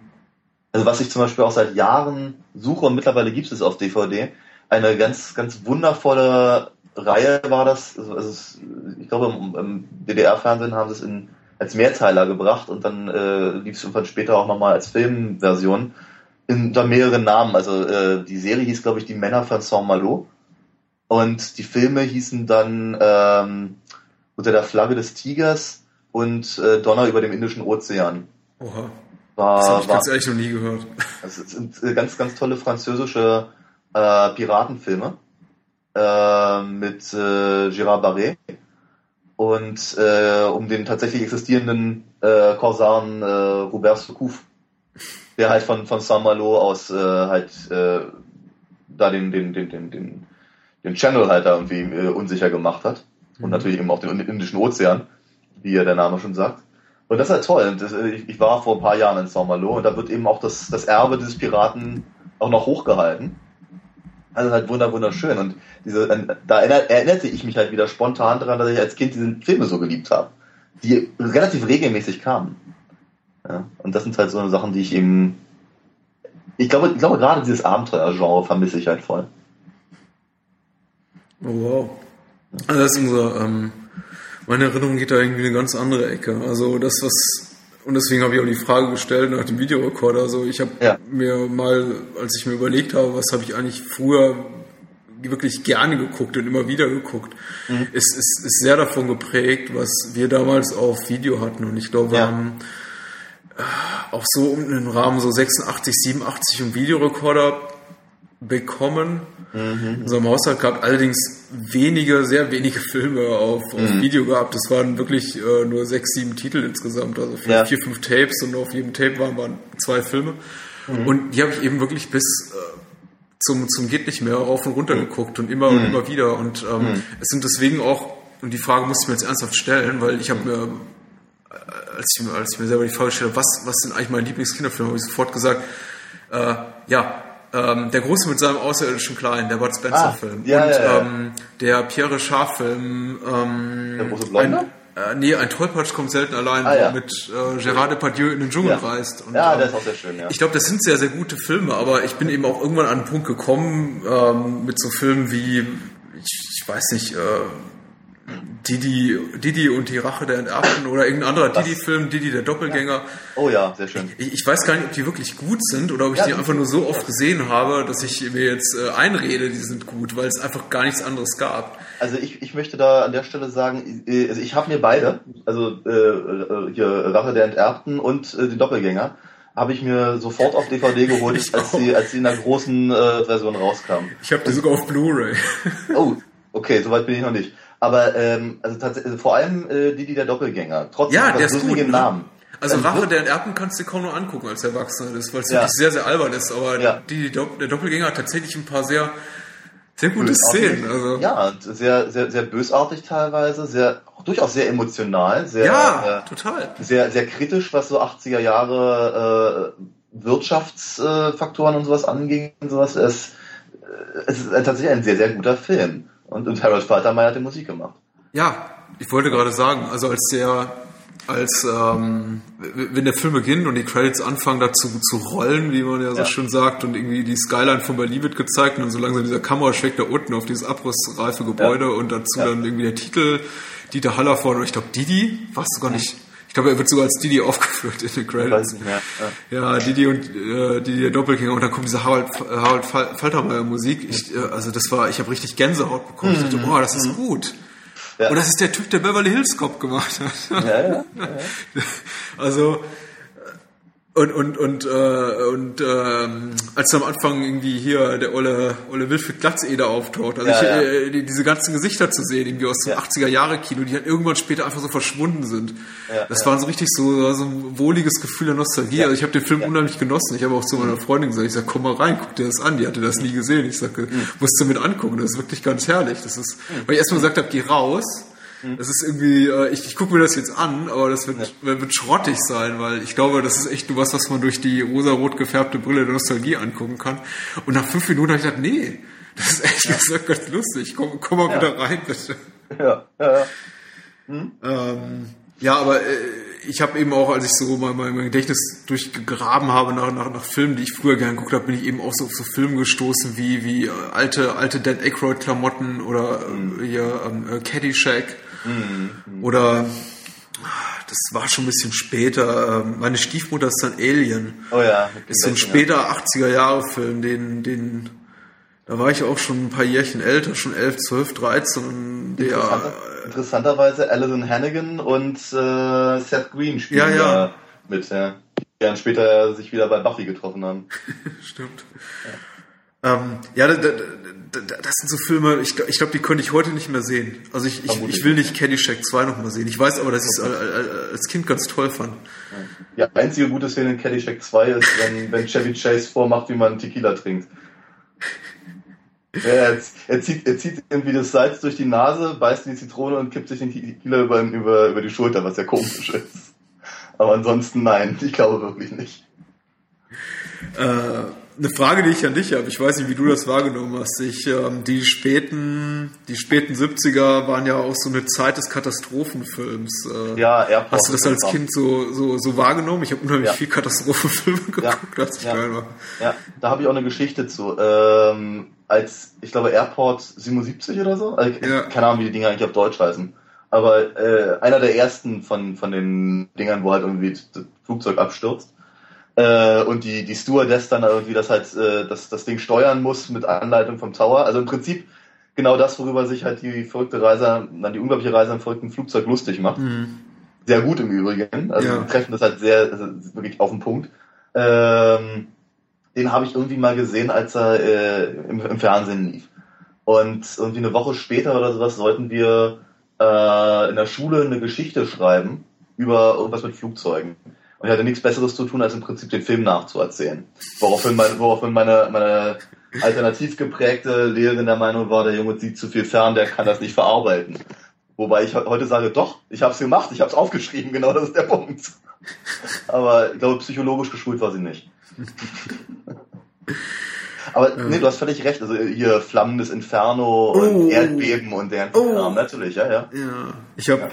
Also was ich zum Beispiel auch seit Jahren suche und mittlerweile gibt es auf DVD, eine ganz, ganz wundervolle Reihe war das. Also, also ich glaube, im, im DDR-Fernsehen haben sie es in, als Mehrteiler gebracht und dann äh, lief es irgendwann später auch nochmal als Filmversion unter mehreren Namen. Also äh, die Serie hieß, glaube ich, Die Männer von Saint-Malo und die Filme hießen dann ähm, Unter der Flagge des Tigers und äh, Donner über dem Indischen Ozean. Oha. War, das habe ich war, ganz ehrlich noch nie gehört. Es sind äh, ganz, ganz tolle französische äh, Piratenfilme äh, mit äh, Gérard Barré und äh, um den tatsächlich existierenden äh, Korsaren äh, Robert Soucouf, der halt von, von Saint-Malo aus äh, halt äh, da den, den, den, den, den, den Channel halt da irgendwie äh, unsicher gemacht hat. Und mhm. natürlich eben auch den Indischen Ozean, wie ja der Name schon sagt. Und das ist halt toll. Und das, äh, ich, ich, war vor ein paar Jahren in Saint-Malo und da wird eben auch das, das Erbe des Piraten auch noch hochgehalten. Also halt wunderschön. Und diese, da erinnerte ich mich halt wieder spontan daran, dass ich als Kind diese Filme so geliebt habe, die relativ regelmäßig kamen. Ja, und das sind halt so Sachen, die ich eben, ich glaube, ich glaube gerade dieses Abenteuergenre vermisse ich halt voll. Oh, wow. Also das ist unser, ähm, meine Erinnerung geht da irgendwie eine ganz andere Ecke. Also das, was und deswegen habe ich auch die Frage gestellt nach dem Videorekorder. Also ich habe ja. mir mal, als ich mir überlegt habe, was habe ich eigentlich früher wirklich gerne geguckt und immer wieder geguckt, mhm. ist, ist, ist sehr davon geprägt, was wir damals auf Video hatten. Und ich glaube, wir ja. haben äh, auch so um den Rahmen so 86, 87 im Videorekorder bekommen. Mhm. In unserem Haushalt gab allerdings wenige, sehr wenige Filme auf, auf mhm. Video gehabt. Das waren wirklich äh, nur sechs, sieben Titel insgesamt, also vier, ja. vier, fünf Tapes und auf jedem Tape waren, waren zwei Filme. Mhm. Und die habe ich eben wirklich bis äh, zum, zum geht nicht mehr rauf und runter mhm. geguckt und immer und mhm. immer wieder. Und ähm, mhm. es sind deswegen auch, und die Frage muss ich mir jetzt ernsthaft stellen, weil ich habe mir als ich, als ich mir selber die Frage gestellt habe, was, was sind eigentlich meine Lieblingskinderfilme, habe ich sofort gesagt, äh, ja, ähm, der Große mit seinem außerirdischen Kleinen, der Bud Spencer-Film. Ah, ja, und ja, ja. Ähm, der Pierre Richard-Film. Ähm, der große Blonde? Äh, nee, ein Tollpatsch kommt selten allein, ah, ja. mit äh, Gérard Depardieu in den Dschungel reist. Und, ja, der ist auch sehr schön, ja. Ich glaube, das sind sehr, sehr gute Filme, aber ich bin eben auch irgendwann an einen Punkt gekommen ähm, mit so Filmen wie, ich, ich weiß nicht, äh, Didi, Didi und die Rache der Enterbten oder irgendein anderer Didi-Film, Didi der Doppelgänger. Ja. Oh ja, sehr schön. Ich, ich, weiß gar nicht, ob die wirklich gut sind oder ob ich ja, die einfach nur so oft gesehen habe, dass ich mir jetzt äh, einrede, die sind gut, weil es einfach gar nichts anderes gab. Also ich, ich möchte da an der Stelle sagen, äh, also ich habe mir beide, also äh, äh, hier Rache der Enterbten und äh, die Doppelgänger, habe ich mir sofort auf DVD geholt, als sie, als sie in der großen äh, Version rauskam. Ich habe die sogar auf Blu-ray. oh, okay, soweit bin ich noch nicht. Aber ähm, also tatsächlich, also vor allem äh, die, die der Doppelgänger. Trotzdem ja, der ist gut, ne? Namen. Also Rache der Enterbten kannst du kaum nur angucken als Erwachsener, das, weil es ja. wirklich sehr, sehr albern ist. Aber ja. die, die, der Doppelgänger hat tatsächlich ein paar sehr, sehr gute Szenen. Also. Ja, sehr, sehr, sehr bösartig teilweise, sehr durchaus sehr emotional, sehr, ja, äh, total. sehr, sehr kritisch, was so 80er Jahre äh, Wirtschaftsfaktoren äh, und sowas anging und sowas. Es, äh, es ist tatsächlich ein sehr, sehr guter Film. Und, und Harold Faltermeyer hat die Musik gemacht. Ja, ich wollte gerade sagen, also als der, als ähm, wenn der Film beginnt und die Credits anfangen dazu zu rollen, wie man ja so ja. schön sagt, und irgendwie die Skyline von Berlin wird gezeigt und dann so langsam dieser Kameraschwenk da unten auf dieses abrissreife Gebäude ja. und dazu ja. dann irgendwie der Titel Dieter Haller vorne, ich glaube Didi, war es sogar nicht, ich glaube, er wird sogar als Didi aufgeführt in den Credits. Ja, ja. Didi und äh, Didi der Doppelgänger und dann kommt diese Harald, Harald Faltermeier Musik. Ich, äh, also das war, ich habe richtig Gänsehaut bekommen. Mhm. Ich dachte, boah, das ist mhm. gut. Ja. Und das ist der Typ, der Beverly Hills Cop gemacht hat. Ja, ja, ja. Also und und und äh, und ähm, als am Anfang irgendwie hier der olle olle Wilfried Glatzeder auftaucht, also ja, ich, ja. Äh, die, diese ganzen Gesichter zu sehen, irgendwie aus dem ja. 80er Jahre Kino, die dann irgendwann später einfach so verschwunden sind. Ja, das war so richtig so so ein wohliges Gefühl der Nostalgie. Also ich habe den Film unheimlich genossen. Ich habe auch zu meiner Freundin gesagt, ich sag, komm mal rein, guck dir das an. Die hatte das nie gesehen. Ich sag, mhm. musst du mit angucken. Das ist wirklich ganz herrlich. Das ist, mhm. weil ich erstmal gesagt habe, geh raus Mhm. Das ist irgendwie, äh, ich, ich gucke mir das jetzt an, aber das wird, ja. wird schrottig sein, weil ich glaube, das ist echt nur was, was man durch die rosa-rot gefärbte Brille der Nostalgie angucken kann. Und nach fünf Minuten habe ich gedacht, nee, das ist echt ja. gesagt ganz lustig. Komm, komm mal ja. wieder rein, bitte. Ja, ja, ja. Hm? Ähm, ja, aber äh, ich habe eben auch, als ich so mal mein, mein Gedächtnis durchgegraben habe nach, nach, nach Filmen, die ich früher gerne geguckt habe, bin ich eben auch so auf so Filme gestoßen wie, wie alte, alte Dan Aykroyd-Klamotten oder äh, hier ähm, äh, Caddyshack. Mhm. Oder das war schon ein bisschen später. Ähm, meine Stiefmutter ist dann Alien. Oh ja. Ist so ein später 80er Jahre Film, den, den, da war ich auch schon ein paar Jährchen älter, schon 11, 12, 13. Der, Interessanter, interessanterweise Alison Hannigan und äh, Seth Green spielen ja, ja. mit, ja. Die dann später sich wieder bei Buffy getroffen haben. Stimmt. Ja. Ähm, ja, da, da, da, das sind so Filme, ich, ich glaube, die könnte ich heute nicht mehr sehen. Also ich, ich, ich will nicht Caddyshack 2 noch mal sehen. Ich weiß aber, dass ich es als Kind ganz toll fand. Ja, einzige gute Szene in Caddyshack 2 ist, wenn, wenn Chevy Chase vormacht, wie man Tequila trinkt. Er, er, zieht, er zieht irgendwie das Salz durch die Nase, beißt in die Zitrone und kippt sich den Tequila über, über, über die Schulter, was ja komisch ist. Aber ansonsten nein, ich glaube wirklich nicht. Äh, eine Frage, die ich an dich habe. Ich weiß nicht, wie du das wahrgenommen hast. Ich, ähm, die späten, die späten 70er waren ja auch so eine Zeit des Katastrophenfilms. Äh, ja, Airport Hast du das als Kind so, so, so wahrgenommen? Ich habe unheimlich ja. viel Katastrophenfilme geguckt, ja. als ich ja. klein war. Ja, da habe ich auch eine Geschichte zu. Ähm, als, ich glaube, Airport 77 oder so? Also, ja. Keine Ahnung, wie die Dinger eigentlich auf Deutsch heißen. Aber äh, einer der ersten von, von den Dingern, wo halt irgendwie das Flugzeug abstürzt äh, und die, die Stewardess dann irgendwie das halt, äh, das, das Ding steuern muss mit Anleitung vom Tower. Also im Prinzip genau das, worüber sich halt die verrückte Reise, dann die unglaubliche Reise im verrückten Flugzeug lustig macht. Mhm. Sehr gut im Übrigen. Also ja. treffen das halt sehr, also wirklich auf den Punkt. Ähm, den habe ich irgendwie mal gesehen, als er äh, im, im Fernsehen lief. Und irgendwie eine Woche später oder sowas sollten wir äh, in der Schule eine Geschichte schreiben über irgendwas mit Flugzeugen. Und ich hatte nichts Besseres zu tun, als im Prinzip den Film nachzuerzählen. Woraufhin, mein, woraufhin meine, meine alternativ geprägte Lehrerin der Meinung war, der Junge sieht zu viel fern, der kann das nicht verarbeiten. Wobei ich heute sage, doch, ich habe es gemacht, ich habe es aufgeschrieben, genau das ist der Punkt. Aber ich glaube, psychologisch geschult war sie nicht. Aber nee, du hast völlig recht. Also hier flammendes Inferno oh. und Erdbeben und deren oh. Kram, natürlich, ja, ja. Ja. Ich habe ja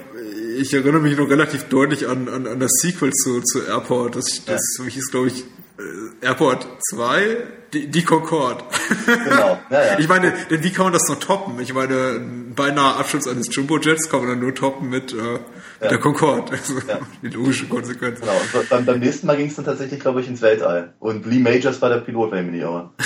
ich erinnere mich noch relativ deutlich an, an, an das Sequel zu, zu Airport. Das, das ja. hieß, glaube ich, äh, Airport 2, die, die Concorde. Genau. Ja, ja. Ich meine, denn wie kann man das noch toppen? Ich meine, beinahe Absturz eines Jumbo-Jets kann man dann nur toppen mit, äh, mit ja. der Concorde. Also die logische Konsequenz. Genau. Und beim, beim nächsten Mal ging es dann tatsächlich, glaube ich, ins Weltall. Und Lee Majors war der Pilot, wenn ich mich nicht irre.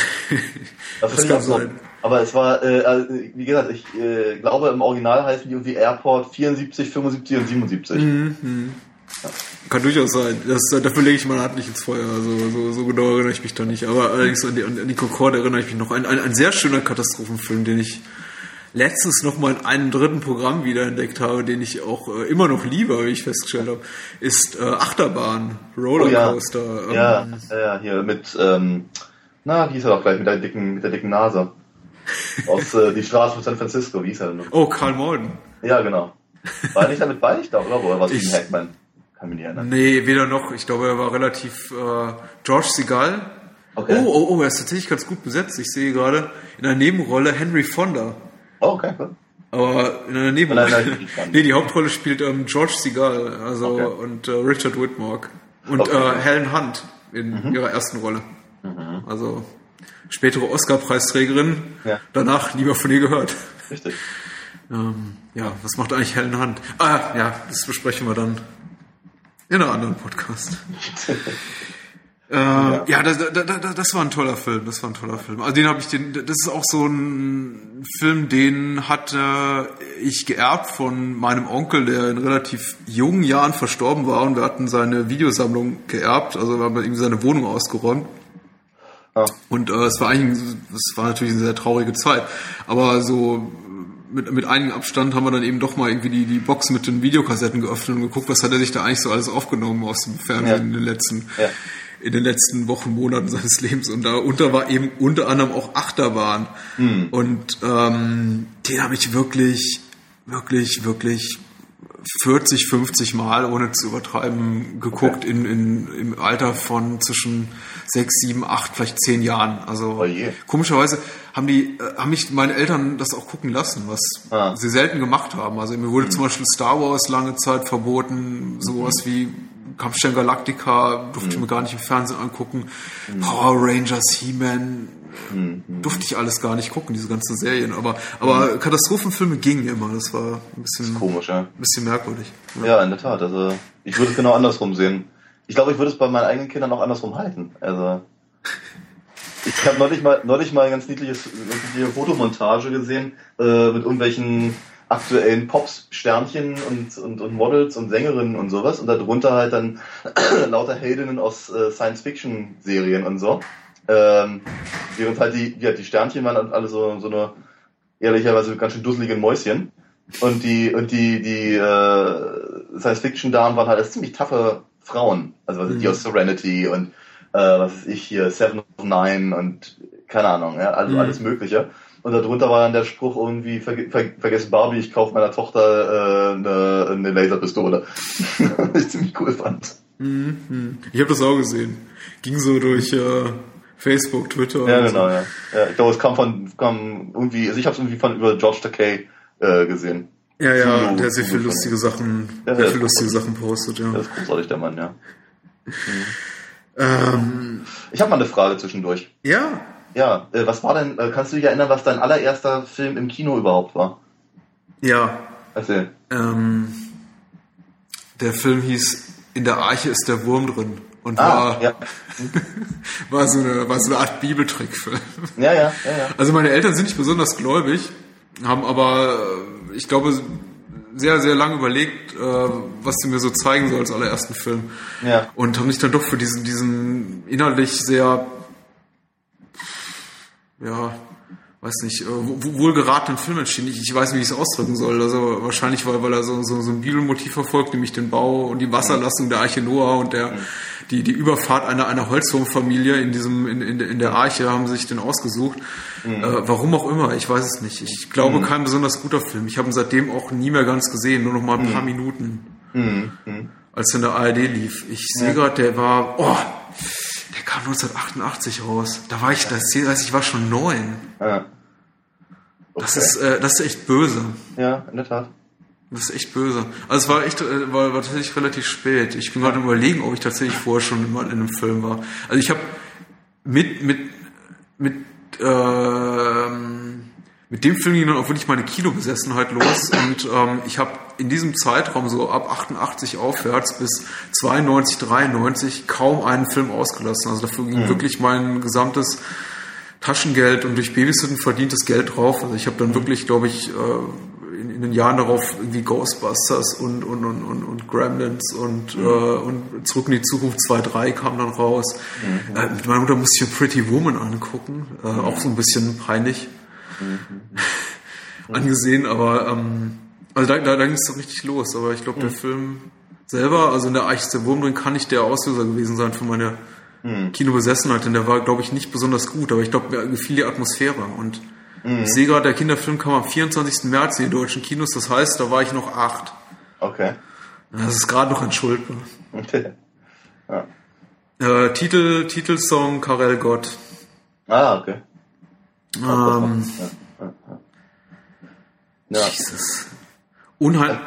Das, das kann sein. Aber es war, äh, also, wie gesagt, ich äh, glaube, im Original heißen die irgendwie Airport 74, 75 und 77. Mhm. mhm. Ja. Kann durchaus sein. Das, dafür lege ich meine Hand nicht ins Feuer. Also, so, so genau erinnere ich mich da nicht. Aber allerdings an die, an die Concorde erinnere ich mich noch. Ein, ein, ein sehr schöner Katastrophenfilm, den ich letztens noch mal in einem dritten Programm wiederentdeckt habe, den ich auch äh, immer noch liebe, wie ich festgestellt habe, ist äh, Achterbahn, Rollercoaster. Oh, ja. Ähm, ja, ja, hier mit, ähm, na, wie hieß er doch gleich, mit der dicken, mit der dicken Nase. Aus äh, die Straße von San Francisco, wie hieß er denn noch? Oh, Karl Malden. Ja, genau. War er nicht damit bei? Ich glaube, oder? Wo er war Gene Hackman. Kann mich nicht erinnern. Nee, weder noch. Ich glaube, er war relativ äh, George Seagal. Okay. Oh, oh, oh, er ist tatsächlich ganz gut besetzt. Ich sehe gerade in der Nebenrolle Henry Fonda. Oh, okay, cool. Aber in einer Nebenrolle. Nee, die Hauptrolle spielt ähm, George Seagal also, okay. und äh, Richard Whitmark. Und okay. äh, Helen Hunt in mhm. ihrer ersten Rolle. Mhm. Also spätere Oscar-Preisträgerin. Ja. Danach lieber von ihr gehört. Richtig. ähm, ja, was macht eigentlich Helen Hunt? Ah, ja, das besprechen wir dann in einem anderen Podcast. Äh, ja, ja das, das, das war ein toller Film. Das war ein toller Film. Also den habe ich den. Das ist auch so ein Film, den hatte ich geerbt von meinem Onkel, der in relativ jungen Jahren verstorben war und wir hatten seine Videosammlung geerbt. Also wir haben irgendwie seine Wohnung ausgeräumt. Ja. Und äh, es war eigentlich, es war natürlich eine sehr traurige Zeit. Aber so mit, mit einigem Abstand haben wir dann eben doch mal irgendwie die, die Box mit den Videokassetten geöffnet und geguckt, was hat er sich da eigentlich so alles aufgenommen aus dem Fernsehen ja. in den letzten ja in den letzten Wochen, Monaten seines Lebens. Und da unter war eben unter anderem auch Achterbahn. Mhm. Und ähm, den habe ich wirklich, wirklich, wirklich 40, 50 Mal, ohne zu übertreiben, geguckt okay. in, in, im Alter von zwischen sechs, sieben, acht, vielleicht zehn Jahren. Also oh komischerweise haben die, äh, haben mich meine Eltern das auch gucken lassen, was ah. sie selten gemacht haben. Also mir wurde mhm. zum Beispiel Star Wars lange Zeit verboten, sowas mhm. wie Kampfstern Galactica durfte ich mhm. mir gar nicht im Fernsehen angucken. Mhm. Power Rangers, He-Man, mhm. durfte ich alles gar nicht gucken, diese ganzen Serien. Aber, aber mhm. Katastrophenfilme gingen immer. Das war ein bisschen komisch, ja. Ein bisschen merkwürdig. Ja. ja, in der Tat. Also ich würde es genau andersrum sehen. Ich glaube, ich würde es bei meinen eigenen Kindern auch andersrum halten. Also ich habe neulich mal neulich mal eine ganz niedliches, niedliche Fotomontage gesehen äh, mit irgendwelchen aktuellen Pops, Sternchen und, und, und Models und Sängerinnen und sowas und darunter halt dann lauter Heldinnen aus äh, Science-Fiction-Serien und so. Ähm, während halt die, ja, die Sternchen waren alle so, so eine ehrlicherweise ganz schön dusselige Mäuschen. Und die, und die, die äh, Science-Fiction-Damen waren halt ziemlich taffe Frauen. Also was mhm. die aus Serenity und äh, was ist ich hier, Seven of Nine und keine Ahnung, ja, also mhm. alles Mögliche. Und darunter war dann der Spruch irgendwie, ver ver vergessen Barbie, ich kaufe meiner Tochter äh, eine, eine Laserpistole. Was ich ziemlich cool fand. Mhm. Ich habe das auch gesehen. Ging so durch äh, Facebook, Twitter. Ja, genau, so. ja. ja. Ich glaube, es kam von, kam irgendwie, also ich habe es irgendwie von über George Takei äh, gesehen. Ja, ja, Filo, der sehr viel lustige Sachen, ja, sehr viel lustige Sachen postet, ja. Der ist großartig, der Mann, ja. Mhm. Ähm, ich habe mal eine Frage zwischendurch. Ja. Ja, äh, was war denn, äh, kannst du dich erinnern, was dein allererster Film im Kino überhaupt war? Ja. Erzähl. Ähm, der Film hieß In der Arche ist der Wurm drin und ah, war, ja. war, so eine, war so eine Art Bibeltrickfilm. Ja, ja, ja, ja. Also meine Eltern sind nicht besonders gläubig, haben aber, äh, ich glaube, sehr, sehr lange überlegt, äh, was sie mir so zeigen soll als allerersten Film. Ja. Und haben sich dann doch für diesen, diesen inhaltlich sehr ja, weiß nicht, äh, wohlgeratenen Film entschieden. Ich, ich weiß nicht, wie ich es ausdrücken soll. Also wahrscheinlich, weil, weil er so, so, so ein Bibelmotiv verfolgt, nämlich den Bau und die Wasserlassung der Arche Noah und der, die, die Überfahrt einer, einer Holzwurmfamilie in diesem, in, in, in der Arche haben sie sich den ausgesucht. Mhm. Äh, warum auch immer, ich weiß es nicht. Ich glaube, mhm. kein besonders guter Film. Ich habe ihn seitdem auch nie mehr ganz gesehen, nur noch mal ein paar mhm. Minuten. Mhm. Mhm. Als er in der ARD lief. Ich sehe gerade, der war, oh, kam 1988 raus. Da war ich, das heißt, ich war schon neun. Ja. Okay. Das ist, äh, das ist echt böse. Ja, in der Tat. Das ist echt böse. Also es war echt, äh, war, war tatsächlich relativ spät. Ich bin gerade überlegen, ob ich tatsächlich vorher schon mal in einem Film war. Also ich habe mit, mit, mit, ähm, mit dem Film ging dann auch wirklich meine Kinobesessenheit los und ähm, ich habe in diesem Zeitraum so ab 88 aufwärts bis 92, 93 kaum einen Film ausgelassen. Also dafür ging mhm. wirklich mein gesamtes Taschengeld und durch Babysitten verdientes Geld drauf. Also ich habe dann mhm. wirklich, glaube ich, äh, in, in, den Jahren darauf irgendwie Ghostbusters und, und, und, und, und Gremlins und, mhm. äh, und Zurück in die Zukunft 2, 3 kam dann raus. Mhm. Äh, mit meiner Mutter musste ich Pretty Woman angucken, äh, auch so ein bisschen peinlich. angesehen, aber ähm, also da, da, da ging es so richtig los. Aber ich glaube, der mhm. Film selber, also in der Eiche der Wurm drin, kann nicht der Auslöser gewesen sein für meine mhm. Kinobesessenheit, denn der war, glaube ich, nicht besonders gut, aber ich glaube, mir gefiel die Atmosphäre und mhm. ich sehe gerade, der Kinderfilm kam am 24. März in die deutschen Kinos, das heißt, da war ich noch acht. Okay. Das ist gerade noch entschuldbar. Okay. Ja. Äh, Titel, Titelsong Karel Gott. Ah, okay. Ähm, ja. Jesus. Unheim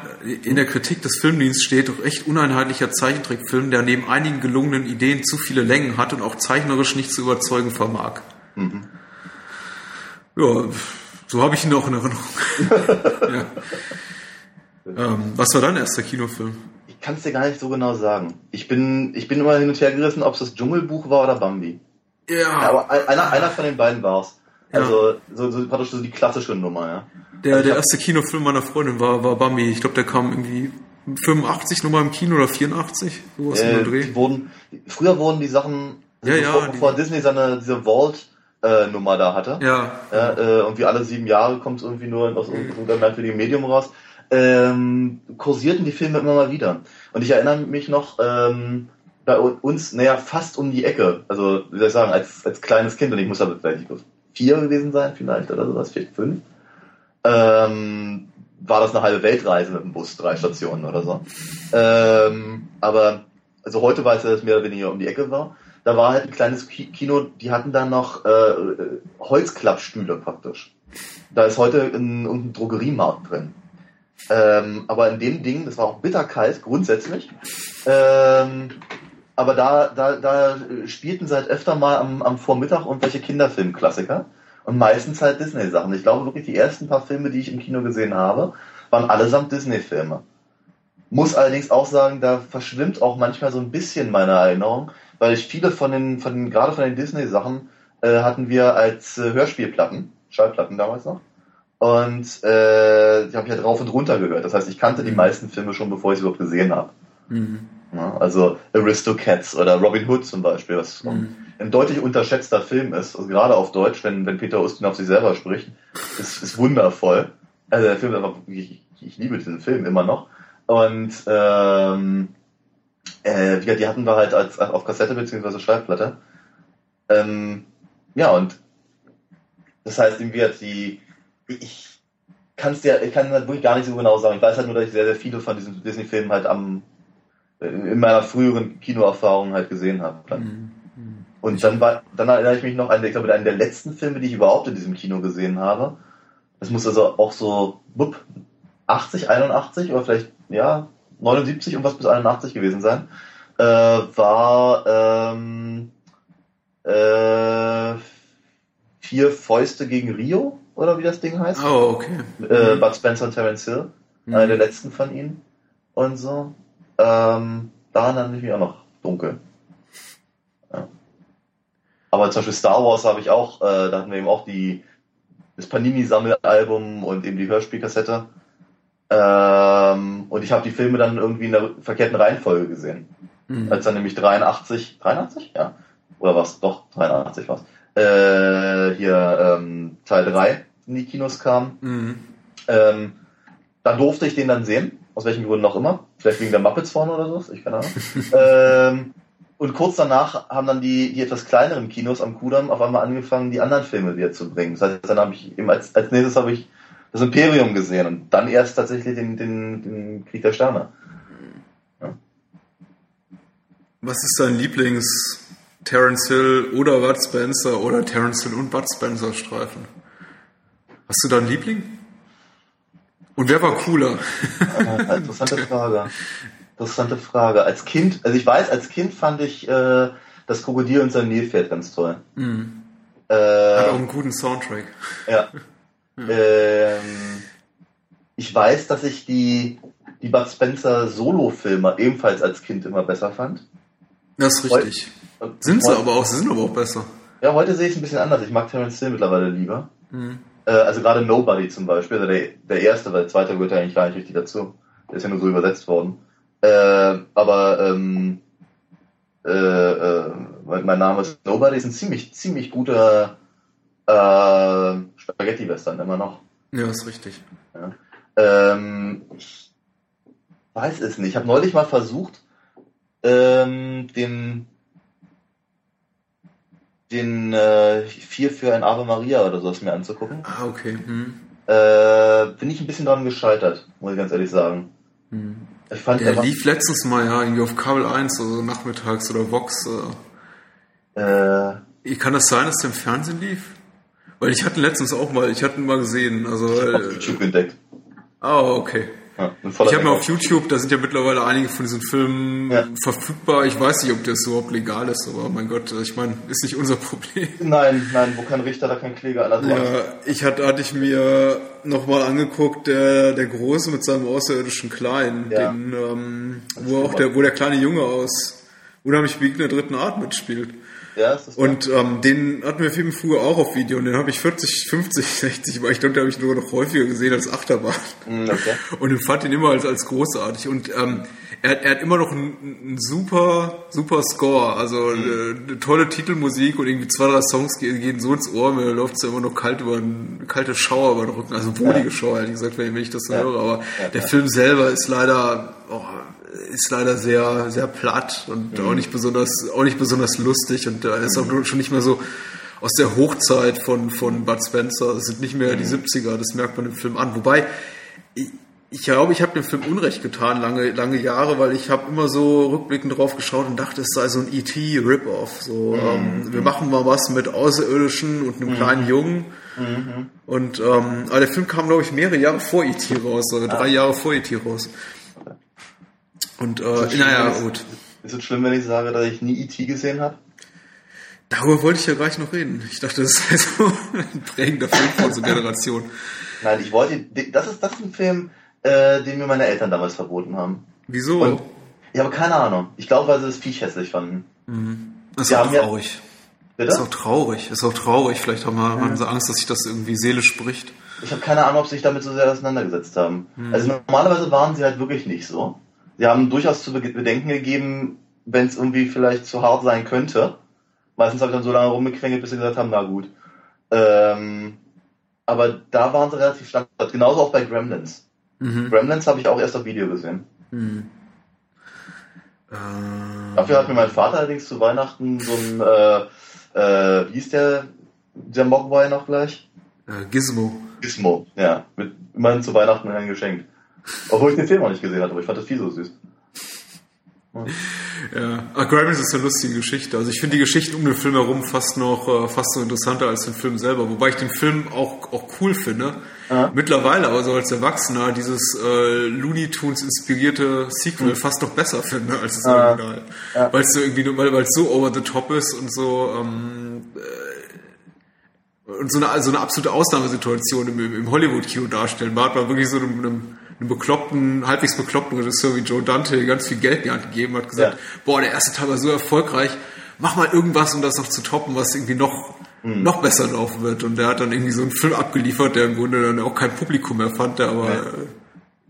in der Kritik des Filmdienstes steht doch echt uneinheitlicher Zeichentrickfilm, der neben einigen gelungenen Ideen zu viele Längen hat und auch zeichnerisch nicht zu überzeugen vermag. Mhm. Ja, so habe ich ihn auch in Erinnerung. ja. ähm, was war dein erster Kinofilm? Ich kann es dir gar nicht so genau sagen. Ich bin, ich bin immer hin und her gerissen, ob es das Dschungelbuch war oder Bambi. Ja. ja aber einer, einer von den beiden war es. Also, so, so praktisch so die klassische Nummer, ja. Der, also der erste Kinofilm meiner Freundin war, war Bambi. Ich glaube, der kam irgendwie 85 nochmal im Kino oder 84, sowas äh, in Dreh. Die wurden, früher wurden die Sachen, ja, bevor, ja, bevor Disney seine, diese Vault, äh, Nummer da hatte. Ja. ja äh, irgendwie alle sieben Jahre kommt es irgendwie nur aus irgendeinem merkwürdigen Medium raus. Ähm, kursierten die Filme immer mal wieder. Und ich erinnere mich noch, ähm, bei uns, naja, fast um die Ecke. Also, wie soll ich sagen, als, als kleines Kind, und ich muss da vielleicht vier gewesen sein, vielleicht, oder sowas, vielleicht fünf. Ähm, war das eine halbe Weltreise mit dem Bus, drei Stationen oder so. Ähm, aber, also heute weiß er, dass es mehr oder weniger um die Ecke war. Da war halt ein kleines Kino, die hatten dann noch äh, Holzklappstühle praktisch. Da ist heute ein, ein Drogeriemarkt drin. Ähm, aber in dem Ding, das war auch bitterkalt grundsätzlich. Ähm, aber da, da, da spielten sie halt öfter mal am, am Vormittag irgendwelche Kinderfilmklassiker. Und meistens halt Disney-Sachen. Ich glaube wirklich, die ersten paar Filme, die ich im Kino gesehen habe, waren allesamt Disney-Filme. Muss allerdings auch sagen, da verschwimmt auch manchmal so ein bisschen meine Erinnerung, weil ich viele von den, von den gerade von den Disney-Sachen äh, hatten wir als äh, Hörspielplatten, Schallplatten damals noch. Und äh, die habe ich halt rauf und runter gehört. Das heißt, ich kannte die mhm. meisten Filme schon, bevor ich sie überhaupt gesehen habe. Mhm. Ja, also Aristocats oder Robin Hood zum Beispiel, was mhm. ein deutlich unterschätzter Film ist, also gerade auf Deutsch, wenn, wenn Peter Ustin auf sich selber spricht, ist, ist wundervoll. Also der Film ist einfach, ich, ich liebe diesen Film immer noch. Und ähm, äh, die hatten wir halt als, auf Kassette bzw. Schallplatte. Ähm, ja, und das heißt, irgendwie hat die, ich kann es dir, ich kann halt wirklich gar nicht so genau sagen. Ich weiß halt nur, dass ich sehr, sehr viele von diesen Disney-Filmen halt am, in meiner früheren Kinoerfahrung halt gesehen habe. Mhm. Und dann war, dann erinnere ich mich noch an, ich glaube, einen der letzten Filme, die ich überhaupt in diesem Kino gesehen habe. Das muss also auch so, bupp, 80, 81 oder vielleicht, ja, 79 und was bis 81 gewesen sein, äh, war, ähm, äh, Vier Fäuste gegen Rio oder wie das Ding heißt. Oh, okay. Äh, Bud Spencer und Terence Hill, mhm. einer der letzten von ihnen und so. Ähm, daran erinnere ich mich auch noch dunkel. Ja. Aber zum Beispiel Star Wars habe ich auch, äh, da hatten wir eben auch die, das Panini-Sammelalbum und eben die Hörspielkassette. Ähm, und ich habe die Filme dann irgendwie in der verkehrten Reihenfolge gesehen. Mhm. Als dann nämlich 83, 83? Ja. Oder was? Doch, 83 war's äh, hier ähm, Teil 3 in die Kinos kam. Mhm. Ähm, da durfte ich den dann sehen, aus welchen Gründen auch immer. Vielleicht wegen der Muppets vorne oder so, ich keine Ahnung. ähm, und kurz danach haben dann die, die etwas kleineren Kinos am Kudamm auf einmal angefangen, die anderen Filme wieder zu bringen. Das heißt, dann habe ich eben als, als nächstes habe ich das Imperium gesehen und dann erst tatsächlich den, den, den Krieg der Sterne. Ja. Was ist dein Lieblings Terence Hill oder Bud Spencer oder Terence Hill und Bud Spencer Streifen. Hast du da einen Liebling? Und wer war cooler? Äh, interessante Frage. Interessante Frage. Als Kind, also ich weiß, als Kind fand ich äh, das Krokodil und sein Nilpferd ganz toll. Mhm. Äh, Hat auch einen guten Soundtrack. Ja. mhm. ähm, ich weiß, dass ich die, die Bud Spencer Solo-Filme ebenfalls als Kind immer besser fand. Das ist richtig. Sind sie aber auch, sie sind aber auch besser. Ja, heute sehe ich es ein bisschen anders. Ich mag Terence Hill mittlerweile lieber. Mhm. Äh, also gerade Nobody zum Beispiel, also der, der erste, weil der zweite gehört ja eigentlich gar nicht richtig dazu. Der ist ja nur so übersetzt worden. Äh, aber ähm, äh, äh, mein Name ist Nobody ist ein ziemlich, ziemlich guter äh, Spaghetti-Western immer noch. Ja, ist richtig. Ja. Ähm, ich weiß es nicht. Ich habe neulich mal versucht, ähm, den den äh, vier für ein Ave Maria oder sowas mir anzugucken. Ah, okay. Hm. Äh, bin ich ein bisschen daran gescheitert, muss ich ganz ehrlich sagen. Hm. Ich fand Der lief letztens mal ja irgendwie auf Kabel 1, also nachmittags oder Vox. Äh. Äh, Kann das sein, dass der im Fernsehen lief? Weil ich hatte letztens auch mal, ich hatte ihn mal gesehen. Also, ich hab äh, YouTube entdeckt. Ah, oh, okay. Ja, ich habe mal auf YouTube, da sind ja mittlerweile einige von diesen Filmen ja. verfügbar. Ich weiß nicht, ob das überhaupt legal ist, aber mein Gott, ich meine, ist nicht unser Problem. Nein, nein, wo kein Richter, da kein Kläger. Aller ja, ich hatte, hatte ich mir nochmal angeguckt, der, der Große mit seinem außerirdischen Kleinen, ja. den, ähm, wo auch der, wo der kleine Junge aus unheimlich Weg der dritten Art mitspielt. Ja, ist das und ähm, den hatten wir viel früher auch auf Video und den habe ich 40, 50, 60, weil ich glaube, den habe ich nur noch häufiger gesehen als Achterbahn. Mm, okay. Und ich fand ihn immer als, als großartig. Und ähm, er, er hat immer noch einen, einen super, super Score. Also mhm. eine, tolle Titelmusik und irgendwie zwei, drei Songs gehen so ins Ohr, mir läuft es ja immer noch kalt über einen, kalte Schauer über den Rücken. Also wohlige ja. Schauer, ehrlich gesagt, wenn ich das so ja. höre. Aber ja, der Film selber ist leider, oh, ist leider sehr, sehr platt und mhm. auch nicht besonders, auch nicht besonders lustig und er ist auch schon nicht mehr so aus der Hochzeit von, von Bud Spencer. Das sind nicht mehr die 70er, mhm. das merkt man im Film an. Wobei, ich, ich glaube, ich habe dem Film Unrecht getan, lange, lange Jahre, weil ich habe immer so rückblickend drauf geschaut und dachte, es sei so ein E.T. Rip-Off. So, mhm. ähm, wir machen mal was mit Außerirdischen und einem mhm. kleinen Jungen. Mhm. Und ähm, aber der Film kam, glaube ich, mehrere Jahre vor E.T. raus, oder drei ah. Jahre vor E.T. raus. Und äh, naja, gut. Ist es schlimm, wenn ich sage, dass ich nie E.T. gesehen habe? Darüber wollte ich ja gleich noch reden. Ich dachte, das sei so ein prägender Film von unserer Generation. Nein, ich wollte, das ist, das ist ein Film, äh, den mir meine Eltern damals verboten haben. Wieso? Und ich habe keine Ahnung. Ich glaube, weil sie das Viech hässlich fanden. Mhm. Das ist auch traurig. Ja, ist auch traurig. Ist auch traurig. Vielleicht haben, wir, mhm. haben sie Angst, dass sich das irgendwie seelisch spricht. Ich habe keine Ahnung, ob sie sich damit so sehr auseinandergesetzt haben. Mhm. Also normalerweise waren sie halt wirklich nicht so. Sie haben durchaus zu bedenken gegeben, wenn es irgendwie vielleicht zu hart sein könnte. Meistens habe ich dann so lange rumgequengelt, bis sie gesagt haben, na gut. Ähm, aber da waren sie relativ stark. Genauso auch bei Gremlins. Mhm. Gremlins habe ich auch erst auf Video gesehen. Mhm. Äh, Dafür hat mir mein Vater allerdings zu Weihnachten so ein, äh, äh, wie hieß der, der Mogwai noch gleich? Äh, Gizmo. Gizmo, ja. Mit, immerhin zu Weihnachten ein Geschenk. Obwohl ich den Film auch nicht gesehen hatte, aber ich fand das viel so süß. Ja, Ach, Gremlins ist eine lustige Geschichte. Also ich finde die Geschichten um den Film herum fast noch äh, fast so interessanter als den Film selber, wobei ich den Film auch, auch cool finde. Aha. Mittlerweile aber so als Erwachsener dieses äh, Looney Tunes inspirierte Sequel mhm. fast noch besser finde als das Aha. Original. Ja. Weil es so irgendwie weil es so over the top ist und so ähm, äh, und so eine, so eine absolute Ausnahmesituation im, im Hollywood-Kino darstellen. Man hat man wirklich so einem, einem einem bekloppten, halbwegs bekloppten Regisseur wie Joe Dante ganz viel Geld in die Hand gegeben hat, gesagt, ja. boah, der erste Teil war so erfolgreich, mach mal irgendwas, um das noch zu toppen, was irgendwie noch, mhm. noch besser laufen wird. Und der hat dann irgendwie so einen Film abgeliefert, der im Grunde dann auch kein Publikum mehr fand, der aber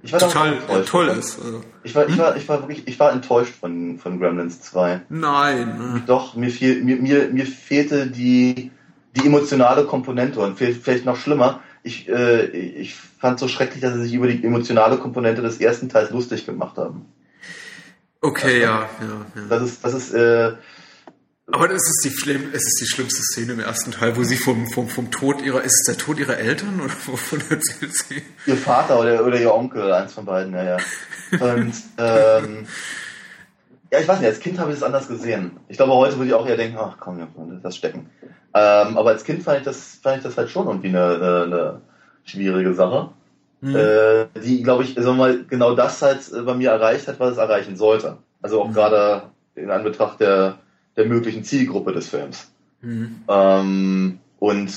ja. total toll ist. Also. Ich war, ich hm? war, ich war wirklich, ich war enttäuscht von, von Gremlins 2. Nein. Doch, mir, fiel, mir, mir, mir fehlte die, die emotionale Komponente und vielleicht noch schlimmer, ich, äh, ich fand so schrecklich, dass sie sich über die emotionale Komponente des ersten Teils lustig gemacht haben. Okay, ja, ja, ja. Das ist, das ist, äh, aber das ist die schlimm, es ist die schlimmste Szene im ersten Teil, wo sie vom, vom, vom Tod ihrer, ist es der Tod ihrer Eltern oder wovon erzählt sie? Ihr Vater oder, oder ihr Onkel, eins von beiden, ja, ja. Und, ähm, ja, ich weiß nicht, als Kind habe ich es anders gesehen. Ich glaube, heute würde ich auch eher denken, ach komm, das stecken. Ähm, aber als Kind fand ich das, fand ich das halt schon irgendwie eine, eine, eine schwierige Sache. Mhm. Äh, die, glaube ich, sagen wir mal, genau das halt bei mir erreicht hat, was es erreichen sollte. Also auch mhm. gerade in Anbetracht der, der möglichen Zielgruppe des Films. Mhm. Ähm, und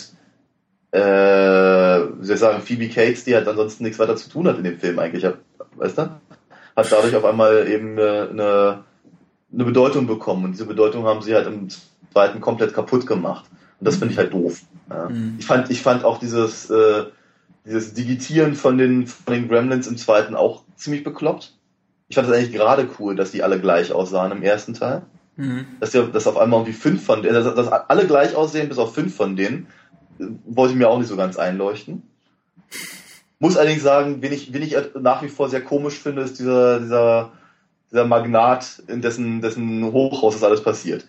äh, wie soll ich sagen, Phoebe Cates, die halt ansonsten nichts weiter zu tun hat in dem Film eigentlich, weißt du? Hat dadurch auf einmal eben eine, eine Bedeutung bekommen. Und diese Bedeutung haben sie halt im zweiten komplett kaputt gemacht. Und das finde ich halt doof. Ja. Mhm. Ich, fand, ich fand auch dieses, äh, dieses Digitieren von den, von den Gremlins im zweiten auch ziemlich bekloppt. Ich fand es eigentlich gerade cool, dass die alle gleich aussahen im ersten Teil. Mhm. Dass, die, dass auf einmal irgendwie fünf von denen, dass, dass alle gleich aussehen, bis auf fünf von denen, wollte ich mir auch nicht so ganz einleuchten. Muss allerdings sagen, wen ich, wen ich nach wie vor sehr komisch finde, ist dieser, dieser, dieser Magnat, in dessen, dessen Hochhaus das alles passiert.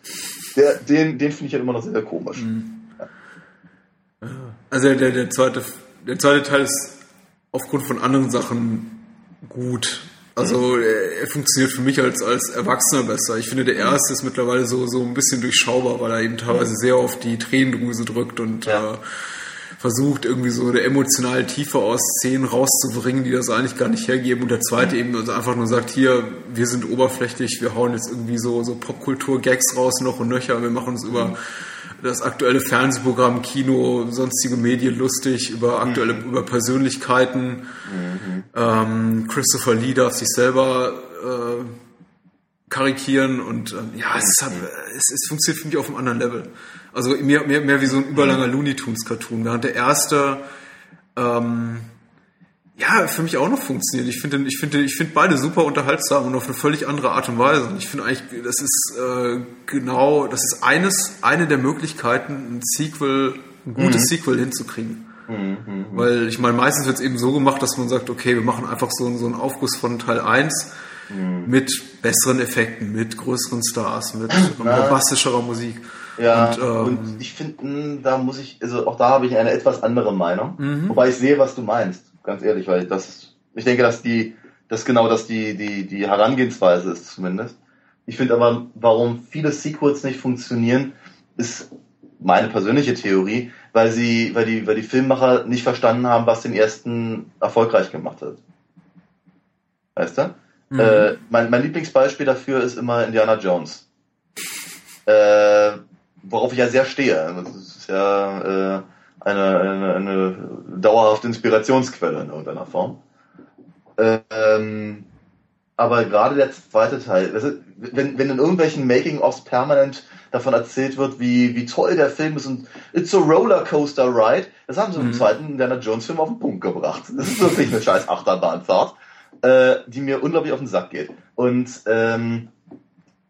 Der, den, den finde ich halt immer noch sehr, sehr komisch. Mhm. Also der, der, zweite, der zweite Teil ist aufgrund von anderen Sachen gut. Also mhm. er, er, funktioniert für mich als, als Erwachsener besser. Ich finde, der erste ist mittlerweile so, so ein bisschen durchschaubar, weil er eben teilweise sehr auf die Tränendrüse drückt und ja. äh, versucht, irgendwie so eine emotionale Tiefe aus Szenen rauszubringen, die das eigentlich gar nicht hergeben. Und der zweite eben also einfach nur sagt, hier, wir sind oberflächlich, wir hauen jetzt irgendwie so, so Popkultur-Gags raus, noch und nöcher, wir machen uns über das aktuelle Fernsehprogramm, Kino, sonstige Medien lustig, über aktuelle, mhm. über Persönlichkeiten. Mhm. Ähm, Christopher Lee darf sich selber äh, karikieren und äh, ja, es, hat, es, es funktioniert für mich auf einem anderen Level. Also mehr, mehr, mehr wie so ein überlanger Looney Tunes Cartoon. Während der erste ähm, ja, für mich auch noch funktioniert. Ich finde, ich finde, ich finde beide super unterhaltsam und auf eine völlig andere Art und Weise. Und ich finde eigentlich, das ist äh, genau, das ist eines, eine der Möglichkeiten, ein Sequel, ein gutes mhm. Sequel hinzukriegen. Mhm, mhm. Weil ich meine, meistens wird es eben so gemacht, dass man sagt, okay, wir machen einfach so, so einen Aufguss von Teil 1 mhm. mit besseren Effekten, mit größeren Stars, mit bombastischerer Musik. Ja, und, ähm, und ich finde, da muss ich, also auch da habe ich eine etwas andere Meinung. Mhm. Wobei ich sehe, was du meinst ganz ehrlich, weil das, ich denke, dass die, das genau das die, die, die Herangehensweise ist zumindest. Ich finde aber, warum viele Sequels nicht funktionieren, ist meine persönliche Theorie, weil sie, weil die, weil die Filmmacher nicht verstanden haben, was den ersten erfolgreich gemacht hat. Weißt du? Mhm. Äh, mein, mein Lieblingsbeispiel dafür ist immer Indiana Jones. Äh, worauf ich ja sehr stehe. Das ist ja, äh, eine, eine, eine dauerhafte Inspirationsquelle in irgendeiner Form. Ähm, aber gerade der zweite Teil, also wenn, wenn in irgendwelchen Making-ofs permanent davon erzählt wird, wie, wie toll der Film ist und it's a rollercoaster ride, das haben sie mhm. im zweiten Indiana Jones Film auf den Punkt gebracht. Das ist wirklich eine scheiß Achterbahnfahrt, äh, die mir unglaublich auf den Sack geht. Und ähm,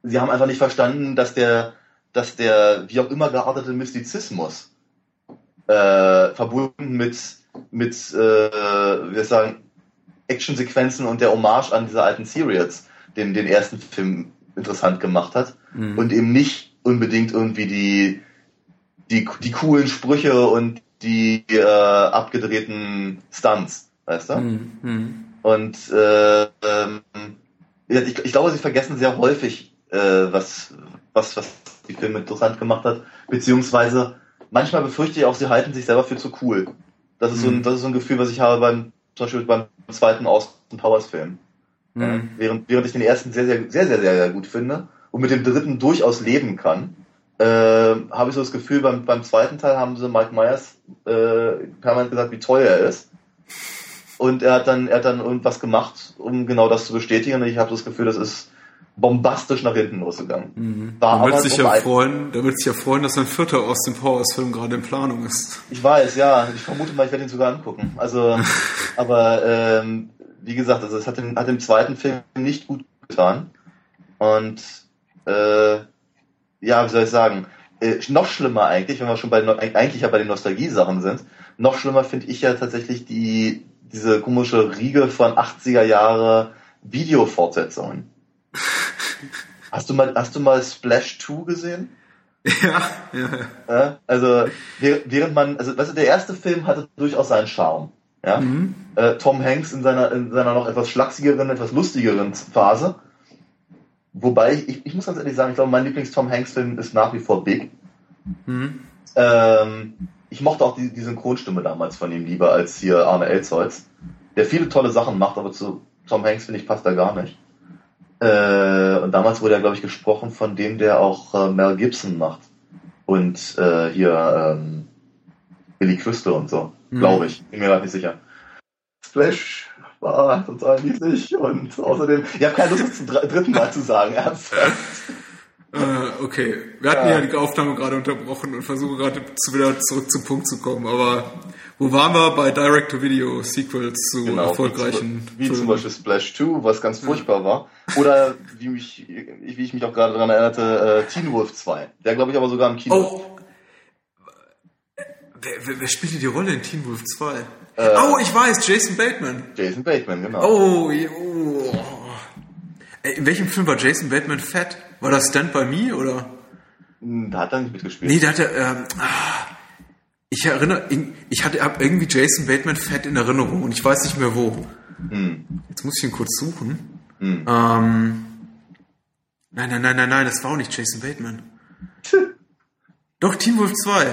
sie haben einfach nicht verstanden, dass der, dass der wie auch immer geartete Mystizismus äh, verbunden mit, mit äh, wir sagen, Actionsequenzen und der Hommage an diese alten Serials, den, den ersten Film interessant gemacht hat. Mhm. Und eben nicht unbedingt irgendwie die, die, die coolen Sprüche und die äh, abgedrehten Stunts, weißt du? Mhm. mhm. Und äh, ähm, ich, ich glaube, sie vergessen sehr häufig, äh, was, was, was die Filme interessant gemacht hat, beziehungsweise manchmal befürchte ich auch, sie halten sich selber für zu cool. Das ist, mhm. so, ein, mhm. das ist so ein Gefühl, was ich habe beim, zum Beispiel beim zweiten Austin Powers Film. Mhm. Ja, während, während ich den ersten sehr, sehr, sehr, sehr, sehr, sehr gut finde und mit dem dritten durchaus leben kann, äh, habe ich so das Gefühl, beim, beim zweiten Teil haben sie Mike Myers äh, permanent gesagt, wie toll er ist. Und er hat dann, er hat dann irgendwas gemacht, um genau das zu bestätigen. Und ich habe das Gefühl, das ist bombastisch nach hinten losgegangen. Mhm. War da wird sich ja freuen, da wird sich ja freuen, dass ein vierter aus dem Powers-Film gerade in Planung ist. Ich weiß, ja. Ich vermute mal, ich werde ihn sogar angucken. Also, aber ähm, wie gesagt, also es hat dem, hat dem zweiten Film nicht gut getan. Und äh, ja, wie soll ich sagen? Äh, noch schlimmer eigentlich, wenn wir schon bei eigentlich ja bei den Nostalgie-Sachen sind, noch schlimmer finde ich ja tatsächlich die diese komische Riege von 80er Jahre Videofortsetzungen. Hast du mal, hast du mal Splash 2 gesehen? Ja, ja, ja. Also, während man, also, weißt du, der erste Film hatte durchaus seinen Charme. Ja? Mhm. Äh, Tom Hanks in seiner, in seiner noch etwas schlachsigeren, etwas lustigeren Phase. Wobei, ich, ich muss ganz ehrlich sagen, ich glaube, mein Lieblings-Tom Hanks-Film ist nach wie vor Big. Mhm. Ähm, ich mochte auch die, die Synchronstimme damals von ihm lieber als hier Arne Elzholz, der viele tolle Sachen macht, aber zu Tom Hanks, finde ich, passt da gar nicht. Äh, und damals wurde ja, glaube ich, gesprochen von dem, der auch äh, Mel Gibson macht. Und äh, hier ähm, Billy Crystal und so, mhm. glaube ich. Bin mir gerade nicht sicher. Splash war total niedlich und außerdem, ich habe keine Lust, das zum dritten Mal zu sagen, ernsthaft. Äh, okay, wir hatten ja. ja die Aufnahme gerade unterbrochen und versuchen gerade zu, wieder zurück zum Punkt zu kommen, aber wo waren wir bei Direct-to-Video-Sequels zu genau, erfolgreichen Wie, zum, wie zum Beispiel Splash 2, was ganz furchtbar ja. war. Oder wie, mich, wie ich mich auch gerade daran erinnerte, äh, Teen Wolf 2. Der glaube ich aber sogar im Kino. Oh. Wer, wer, wer spielte die Rolle in Teen Wolf 2? Äh, oh, ich weiß, Jason Bateman. Jason Bateman, genau. Oh, oh. In welchem Film war Jason Bateman fett? War das Stand By Me oder? Hm, da hat er nicht mitgespielt. Nee, da hat er, ähm, ah, ich erinnere, ich hatte irgendwie Jason Bateman fett in Erinnerung und ich weiß nicht mehr wo. Hm. Jetzt muss ich ihn kurz suchen. Hm. Ähm, nein, nein, nein, nein, nein, das war auch nicht Jason Bateman. Doch, Team Wolf 2.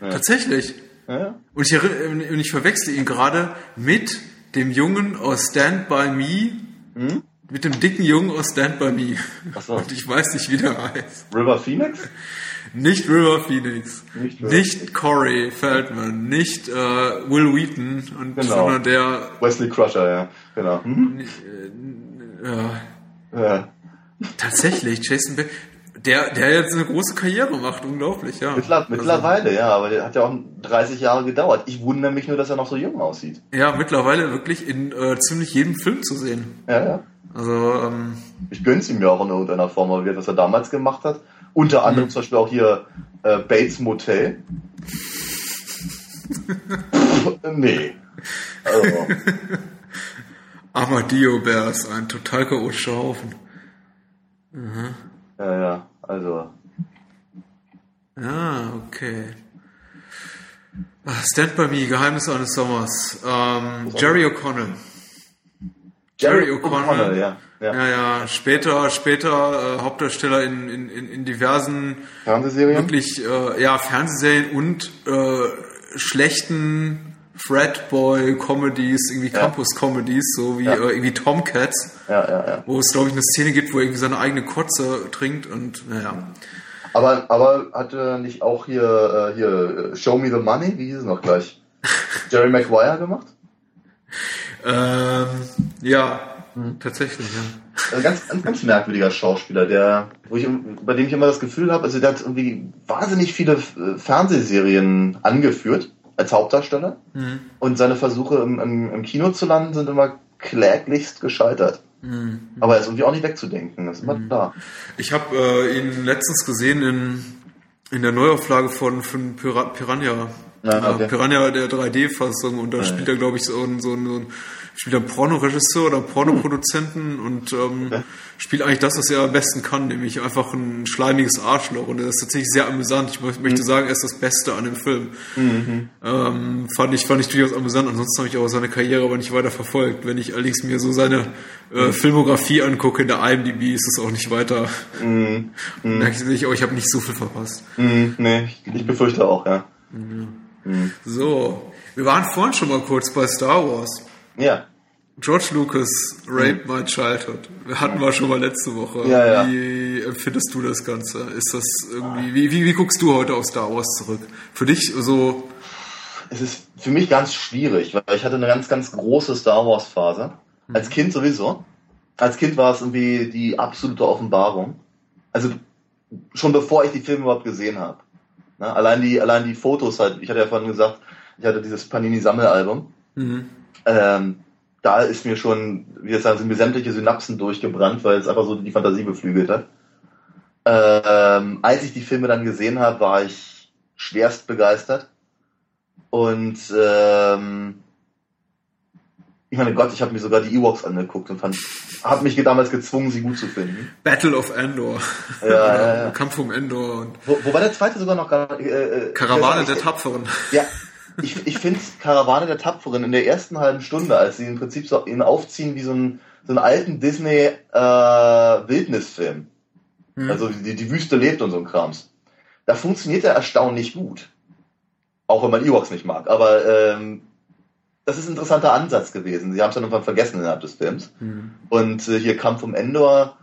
Ja. Tatsächlich. Ja. Und ich, erinn- und ich verwechsel ihn gerade mit dem Jungen aus Stand By Me, Hm? mit dem dicken Jungen aus Stand By Me. Ach so. Und ich weiß nicht, wie der heißt. River Phoenix? Nicht River Phoenix, Nicht nicht, River Corey Feldman, nicht äh, Will Wheaton, und, Genau. sondern der, Wesley Crusher, ja. Genau. Hm? ja, Ja. tatsächlich, Jason Beck, der, der jetzt eine große Karriere macht, unglaublich, ja. Mittler, Also- mittlerweile, ja, aber der hat ja auch 30 Jahre gedauert. Ich wundere mich nur, dass er noch so jung aussieht. Ja, mittlerweile wirklich in äh, ziemlich jedem Film zu sehen. Ja, ja. Also, ähm, Ich gönn's ihm ja auch in irgendeiner Form, aber wie was er damals gemacht hat. Unter anderem zum Beispiel auch hier äh, Bates Motel. Nee. Also, Armadillo Bears, ein total chaotischer Haufen. ja, ja, also. Ja, okay. Ah, Stand By Me, Geheimnis eines Sommers. Ähm, Jerry O'Connell. Jerry O'Connell. ja. Ja. Ja, ja, später, später äh, Hauptdarsteller in, in, in, in diversen Fernsehserien? wirklich äh, ja, Fernsehserien und äh, schlechten Fratboy-Comedies, irgendwie Ja. Campus-Comedies, so wie Ja. äh, irgendwie Tomcats, Ja, wo es, glaube ich, eine Szene gibt, wo er irgendwie seine eigene Kotze trinkt und naja. Aber, aber hat er nicht auch hier, äh, hier äh, Show Me the Money, wie hieß es noch gleich? Jerry Maguire gemacht? Ähm, ja. Tatsächlich, ja. Ein ganz, ein ganz merkwürdiger Schauspieler, der, wo ich, bei dem ich immer das Gefühl habe, also der hat irgendwie wahnsinnig viele äh, Fernsehserien angeführt als Hauptdarsteller Mhm. und seine Versuche im, im, im Kino zu landen sind immer kläglichst gescheitert. Mhm. Aber er ist irgendwie auch nicht wegzudenken, das ist immer da. Ich habe äh, ihn letztens gesehen in, in der Neuauflage von, von Pira Piranha. Ja, okay. Äh, Piranha der 3D-Fassung und da spielt er, glaube ich, so so so einen spielt einen Pornoregisseur oder Pornoproduzenten und ähm, spielt eigentlich das, was er am besten kann, nämlich einfach ein schleimiges Arschloch. Und das ist tatsächlich sehr amüsant. Ich mö- möchte sagen, er ist das Beste an dem Film. Ähm, fand ich fand ich durchaus amüsant. Ansonsten habe ich auch seine Karriere aber nicht weiter verfolgt. Wenn ich allerdings mir so seine äh, Filmografie angucke in der IMDb, ist es auch nicht weiter. Mhm. Merke ich oh, ich habe nicht so viel verpasst. Mhm, nee, ich, ich befürchte auch, ja. So, wir waren vorhin schon mal kurz bei Star Wars. Ja. George Lucas, Rape My Childhood. Hatten wir schon mal letzte Woche. Ja, ja. Wie empfindest du das Ganze? Ist das irgendwie, wie, wie, wie guckst du heute auf Star Wars zurück? Für dich so, Es ist für mich ganz schwierig, weil ich hatte eine ganz, ganz große Star Wars Phase. Als Kind sowieso. Als Kind war es irgendwie die absolute Offenbarung. Also schon bevor ich die Filme überhaupt gesehen habe. Ne? Allein die, allein die Fotos halt. Ich hatte ja vorhin gesagt, ich hatte dieses Panini Sammelalbum. mhm. Ähm, da ist mir schon, wie jetzt sagen, sind mir sämtliche Synapsen durchgebrannt, weil es einfach so die Fantasie beflügelt hat. Ähm, als ich die Filme dann gesehen habe, war ich schwerst begeistert. Und ähm, ich meine Gott, ich habe mir sogar die Ewoks angeguckt und fand, habe mich damals gezwungen, sie gut zu finden. Battle of Endor. Ja, ja, ja. Kampf um Endor und Wo, wobei der zweite sogar noch gar äh, äh, Karawane der Tapferen. Ja, ich, ich finde Karawane der Tapferen in der ersten halben Stunde, als sie im Prinzip so ihn aufziehen wie so einen, so einen alten Disney äh. Hm. Also die, die Wüste lebt und so ein Krams. Da funktioniert er erstaunlich gut. Auch wenn man Ewoks nicht mag. Aber ähm, das ist ein interessanter Ansatz gewesen. Sie haben es dann irgendwann vergessen innerhalb des Films. Hm. Und äh, hier Kampf um Endor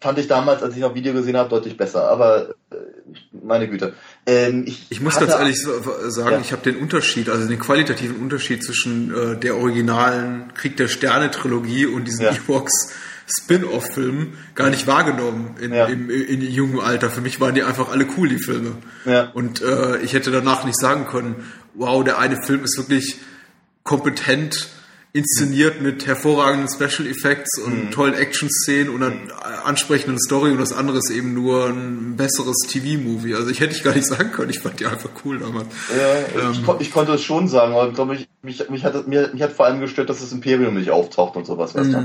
fand ich damals, als ich noch Video gesehen habe, deutlich besser. Aber äh, meine Güte. Ähm, ich, Ich muss ganz ehrlich sagen, Ja. ich habe den Unterschied, also den qualitativen Unterschied zwischen äh, der originalen Krieg der Sterne Trilogie und diesen Ja. Ewoks Spin-off-Filmen gar nicht wahrgenommen in, Ja. im, in jungen Alter. Für mich waren die einfach alle cool, die Filme. Ja. Und äh, ich hätte danach nicht sagen können, wow, der eine Film ist wirklich kompetent inszeniert mit hervorragenden Special Effects und tollen Action-Szenen und einer ansprechenden Story und das andere ist eben nur ein besseres TV-Movie. Also ich hätte ich gar nicht sagen können, ich fand die einfach cool damals. Ja, ich, kon ich konnte es schon sagen, aber glaube ich, mich, mich, hat, mir, mich hat vor allem gestört, dass das Imperium nicht auftaucht und sowas, weißt du?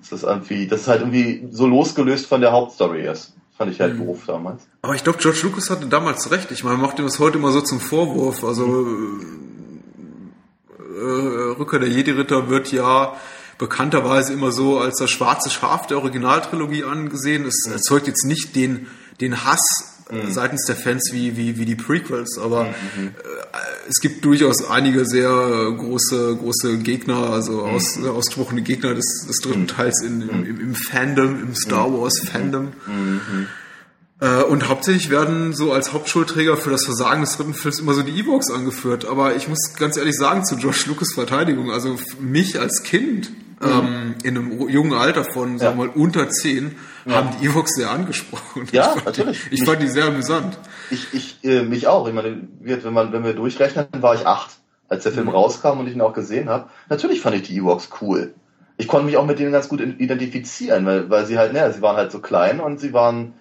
Das ist irgendwie, das ist halt irgendwie so losgelöst von der Hauptstory ist. Fand ich halt doof damals. Aber ich glaube, George Lucas hatte damals recht. Ich meine, macht ihm das heute immer so zum Vorwurf. Also äh, Rückkehr der Jedi-Ritter wird ja bekannterweise immer so als das schwarze Schaf der Originaltrilogie angesehen. Es erzeugt jetzt nicht den, den Hass äh, seitens der Fans wie, wie, wie die Prequels, aber äh, es gibt durchaus einige sehr große, große Gegner, also mhm. aus, ausgesprochene Gegner des, des dritten mhm. Teils in, im, im, Fandom, im Star mhm. Wars Fandom. Äh, und hauptsächlich werden so als Hauptschulträger für das Versagen des dritten Films immer so die Evox angeführt. Aber ich muss ganz ehrlich sagen, zu Josh Lucas Verteidigung, also mich als Kind mhm. ähm, in einem jungen Alter von, sagen wir mal, unter zehn, ja. haben die Evox sehr angesprochen. Ja, ich natürlich. Die, ich mich, fand die sehr amüsant. Ich, ich äh, mich auch. Ich meine, wenn, man, wenn wir durchrechnen, war ich acht, als der Film mhm. rauskam und ich ihn auch gesehen habe. Natürlich fand ich die Evox cool. Ich konnte mich auch mit denen ganz gut identifizieren, weil, weil sie halt, naja, sie waren halt so klein und sie waren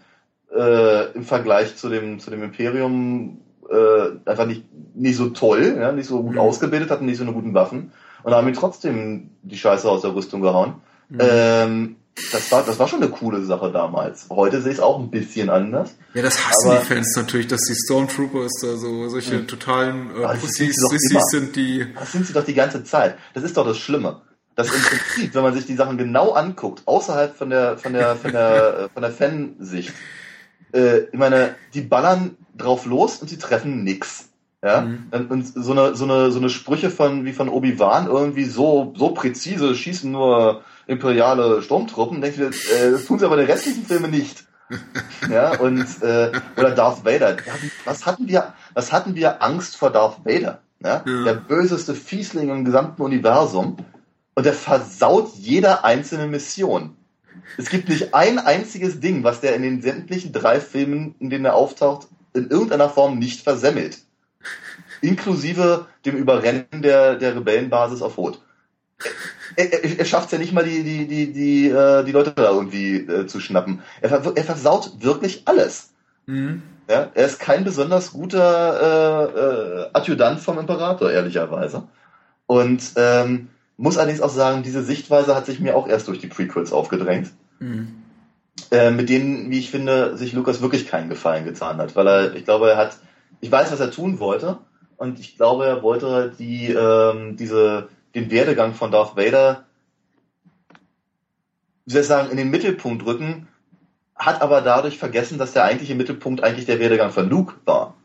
äh, im Vergleich zu dem, zu dem Imperium äh, einfach nicht, nicht so toll, ja, nicht so gut mhm. ausgebildet, hatten nicht so eine guten Waffen und haben ihn trotzdem die Scheiße aus der Rüstung gehauen. Mhm. Ähm, das war, das war schon eine coole Sache damals. Heute sehe ich es auch ein bisschen anders. Ja, das hassen aber, die Fans natürlich, dass die Stormtroopers da so solche mhm. totalen äh, Pussys sind, die. Das sind sie doch die ganze Zeit. Das ist doch das Schlimme. Das im Prinzip, wenn man sich die Sachen genau anguckt, außerhalb von der, von der, von der, von der Fansicht, äh, ich meine, die ballern drauf los und sie treffen nix. Ja, mhm. und so eine, so eine, so eine Sprüche von, wie von Obi-Wan, irgendwie so, so präzise schießen nur imperiale Sturmtruppen, denkst du, äh, das tun sie aber in den restlichen Filmen nicht. ja, und, äh, oder Darth Vader. Was hatten wir, was hatten wir Angst vor Darth Vader? Ja? ja. Der böseste Fiesling im gesamten Universum. Und der versaut jede einzelne Mission. Es gibt nicht ein einziges Ding, was der in den sämtlichen drei Filmen, in denen er auftaucht, in irgendeiner Form nicht versemmelt. Inklusive dem Überrennen der, der Rebellenbasis auf Rot. Er, er, er schafft es ja nicht mal, die, die, die, die, äh, die Leute da irgendwie äh, zu schnappen. Er, er versaut wirklich alles. Mhm. Ja, er ist kein besonders guter äh, äh, Adjutant vom Imperator, ehrlicherweise. Und ähm, muss allerdings auch sagen, diese Sichtweise hat sich mir auch erst durch die Prequels aufgedrängt. Mhm. Äh, mit denen, wie ich finde, sich Lukas wirklich keinen Gefallen getan hat. Weil er, ich glaube, er hat, ich weiß, was er tun wollte. Und ich glaube, er wollte die, ähm, diese, den Werdegang von Darth Vader, wie soll ich sagen, in den Mittelpunkt rücken, hat aber dadurch vergessen, dass der eigentliche Mittelpunkt eigentlich der Werdegang von Luke war.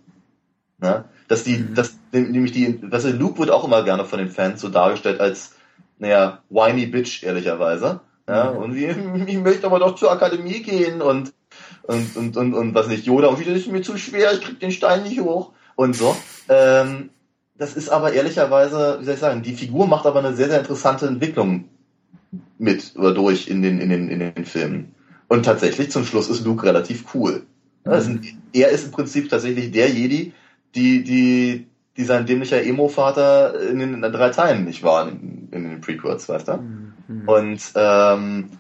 Ne? Dass die, mhm. dass nämlich die, was Luke wird auch immer gerne von den Fans so dargestellt als naja, whiny Bitch, ehrlicherweise. Ja, mhm. und wie, ich möchte aber doch zur Akademie gehen und, und, und, und, und was nicht, Yoda, und das ist mir zu schwer, ich krieg den Stein nicht hoch und so. Ähm, das ist aber ehrlicherweise, wie soll ich sagen, die Figur macht aber eine sehr, sehr interessante Entwicklung mit oder durch in den, in den, in den Filmen. Und tatsächlich zum Schluss ist Luke relativ cool. Mhm. er ist im Prinzip tatsächlich der Jedi, die, die, die sein dämlicher Emo-Vater in den drei Teilen nicht war, in, in den Prequels, weißt du? Mhm. Und ähm,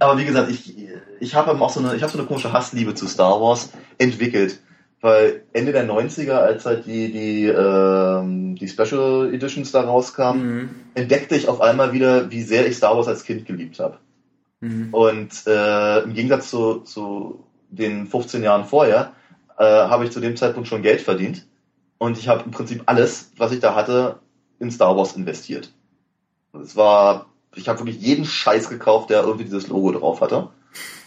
aber wie gesagt, ich, ich habe auch so eine, ich habe so eine komische Hassliebe zu Star Wars entwickelt. Weil Ende der 90er, als halt die, die, ähm, die Special Editions da rauskamen, mhm. entdeckte ich auf einmal wieder, wie sehr ich Star Wars als Kind geliebt habe. Mhm. Und äh, im Gegensatz zu, zu den 15 Jahren vorher, äh, habe ich zu dem Zeitpunkt schon Geld verdient und ich habe im Prinzip alles, was ich da hatte, in Star Wars investiert. Es war, ich habe wirklich jeden Scheiß gekauft, der irgendwie dieses Logo drauf hatte.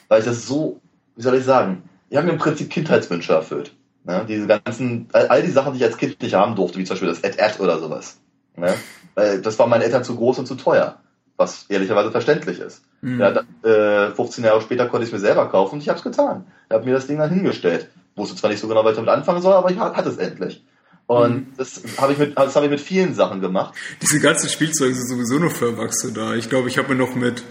Weil ich das so, wie soll ich sagen, ich habe mir im Prinzip Kindheitswünsche erfüllt. Ne? Diese ganzen, all die Sachen, die ich als Kind nicht haben durfte, wie zum Beispiel das Ad-Ad oder sowas. Ne? Weil das war meinen Eltern zu groß und zu teuer. Was ehrlicherweise verständlich ist. Mhm. Ja, äh, 15 Jahre später konnte ich es mir selber kaufen und ich habe es getan. Ich habe mir das Ding dann hingestellt. Wusste zwar nicht so genau, was ich damit anfangen soll, aber ich hatte es endlich. Und mhm. das habe ich mit, das habe ich mit vielen Sachen gemacht. Diese ganzen Spielzeuge sind sowieso nur für Erwachsene da. Ich glaube, ich habe mir noch mit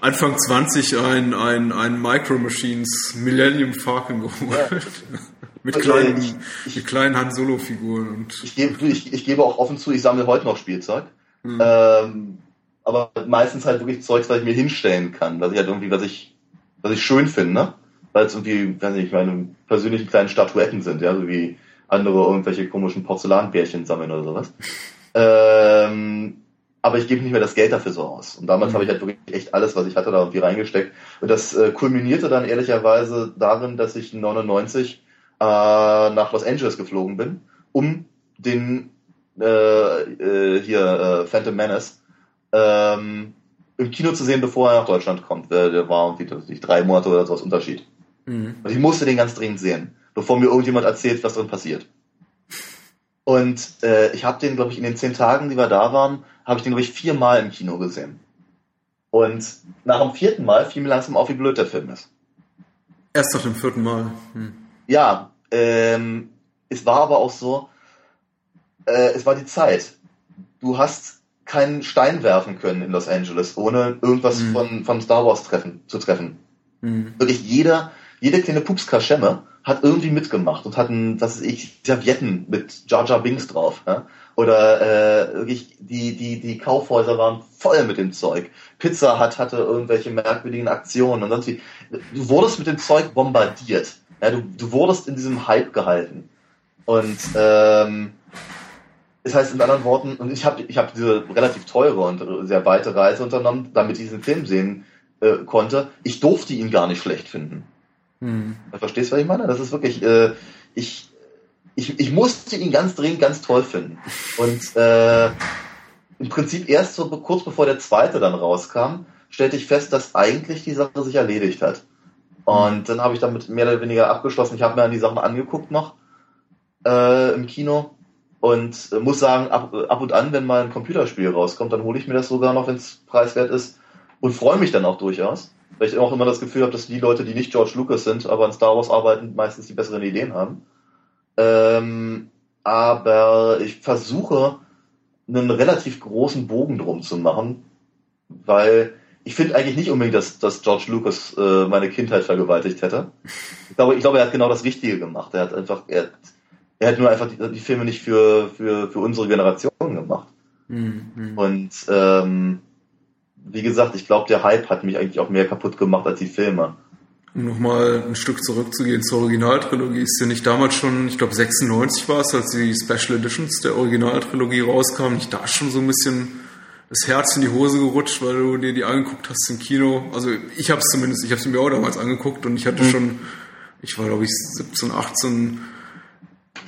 Anfang 20 ein, ein, ein Micro Machines Millennium Falcon geholt. Ja. mit, also kleinen, ich, ich, mit kleinen Han Solo Figuren und. Ich gebe, ich, ich gebe auch offen zu, ich sammle heute noch Spielzeug. Mhm. Ähm, aber meistens halt wirklich Zeugs, was ich mir hinstellen kann, was ich halt irgendwie, was ich, was ich schön finde, ne? Weil es irgendwie, weiß nicht, meine persönlichen kleinen Statuetten sind, ja, so wie andere irgendwelche komischen Porzellanbärchen sammeln oder sowas. Ähm, aber ich gebe nicht mehr das Geld dafür so aus. Und damals mhm. habe ich halt wirklich echt alles, was ich hatte, da irgendwie reingesteckt. Und das äh, kulminierte dann ehrlicherweise darin, dass ich 99 äh, nach Los Angeles geflogen bin, um den äh, äh, hier äh, Phantom Menace ähm, im Kino zu sehen, bevor er nach Deutschland kommt. Der, der war irgendwie drei Monate oder sowas Unterschied. Mhm. Und ich musste den ganz dringend sehen bevor mir irgendjemand erzählt, was drin passiert. Und äh, ich habe den, glaube ich, in den zehn Tagen, die wir da waren, habe ich den, glaube ich, viermal im Kino gesehen. Und nach dem vierten Mal fiel mir langsam auf, wie blöd der Film ist. Erst nach dem vierten Mal. Hm. Ja, ähm, es war aber auch so, äh, es war die Zeit. Du hast keinen Stein werfen können in Los Angeles, ohne irgendwas mhm. von, von Star Wars treffen, zu treffen. Mhm. Wirklich jeder, jede kleine Pupskaschemme hat irgendwie mitgemacht und hatten, was weiß ich, Servietten mit Jar Jar Binks drauf. Ja? Oder äh, wirklich die, die, die Kaufhäuser waren voll mit dem Zeug. Pizza Hut hatte irgendwelche merkwürdigen Aktionen und sonst wie. Du wurdest mit dem Zeug bombardiert. Ja, du, du wurdest in diesem Hype gehalten. Und ähm, das heißt in anderen Worten, und ich habe ich hab diese relativ teure und sehr weite Reise unternommen, damit ich diesen Film sehen äh, konnte. Ich durfte ihn gar nicht schlecht finden. Hm. Verstehst du, was ich meine? Das ist wirklich, äh, ich, ich, ich musste ihn ganz dringend ganz toll finden. Und äh, im Prinzip erst so kurz bevor der zweite dann rauskam, stellte ich fest, dass eigentlich die Sache sich erledigt hat. Und dann habe ich damit mehr oder weniger abgeschlossen. Ich habe mir dann die Sachen angeguckt noch äh, im Kino und äh, muss sagen, ab, ab und an, wenn mal ein Computerspiel rauskommt, dann hole ich mir das sogar noch, wenn es preiswert ist und freue mich dann auch durchaus. Weil ich auch immer das Gefühl habe, dass die Leute, die nicht George Lucas sind, aber in Star Wars arbeiten, meistens die besseren Ideen haben. Ähm, aber ich versuche, einen relativ großen Bogen drum zu machen, weil ich finde eigentlich nicht unbedingt, dass, dass George Lucas äh, meine Kindheit vergewaltigt hätte. Ich glaube, ich glaube, er hat genau das Richtige gemacht. Er hat einfach, er, er hat nur einfach die, die Filme nicht für, für, für unsere Generation gemacht. Mhm. Und ähm, wie gesagt, ich glaube, der Hype hat mich eigentlich auch mehr kaputt gemacht als die Filme. Um nochmal ein Stück zurückzugehen zur Originaltrilogie, ist ja nicht damals schon, ich glaube 96 war es, als die Special Editions der Originaltrilogie rauskamen, nicht da schon so ein bisschen das Herz in die Hose gerutscht, weil du dir die angeguckt hast im Kino. Also ich habe es zumindest, ich habe es mir auch damals angeguckt und ich hatte mhm. schon, ich war glaube ich 17, 18,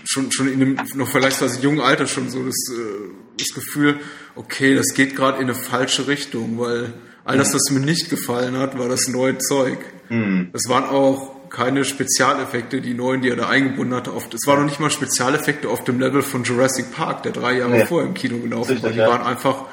schon, schon in einem noch vergleichsweise jungen Alter schon so das, äh, das Gefühl, okay, das geht gerade in eine falsche Richtung, weil all das, was mir nicht gefallen hat, war das neue Zeug. Mhm. Das waren auch keine Spezialeffekte, die neuen, die er da eingebunden hatte. Es waren noch nicht mal Spezialeffekte auf dem Level von Jurassic Park, der drei Jahre ja. vorher im Kino gelaufen war. Die waren einfach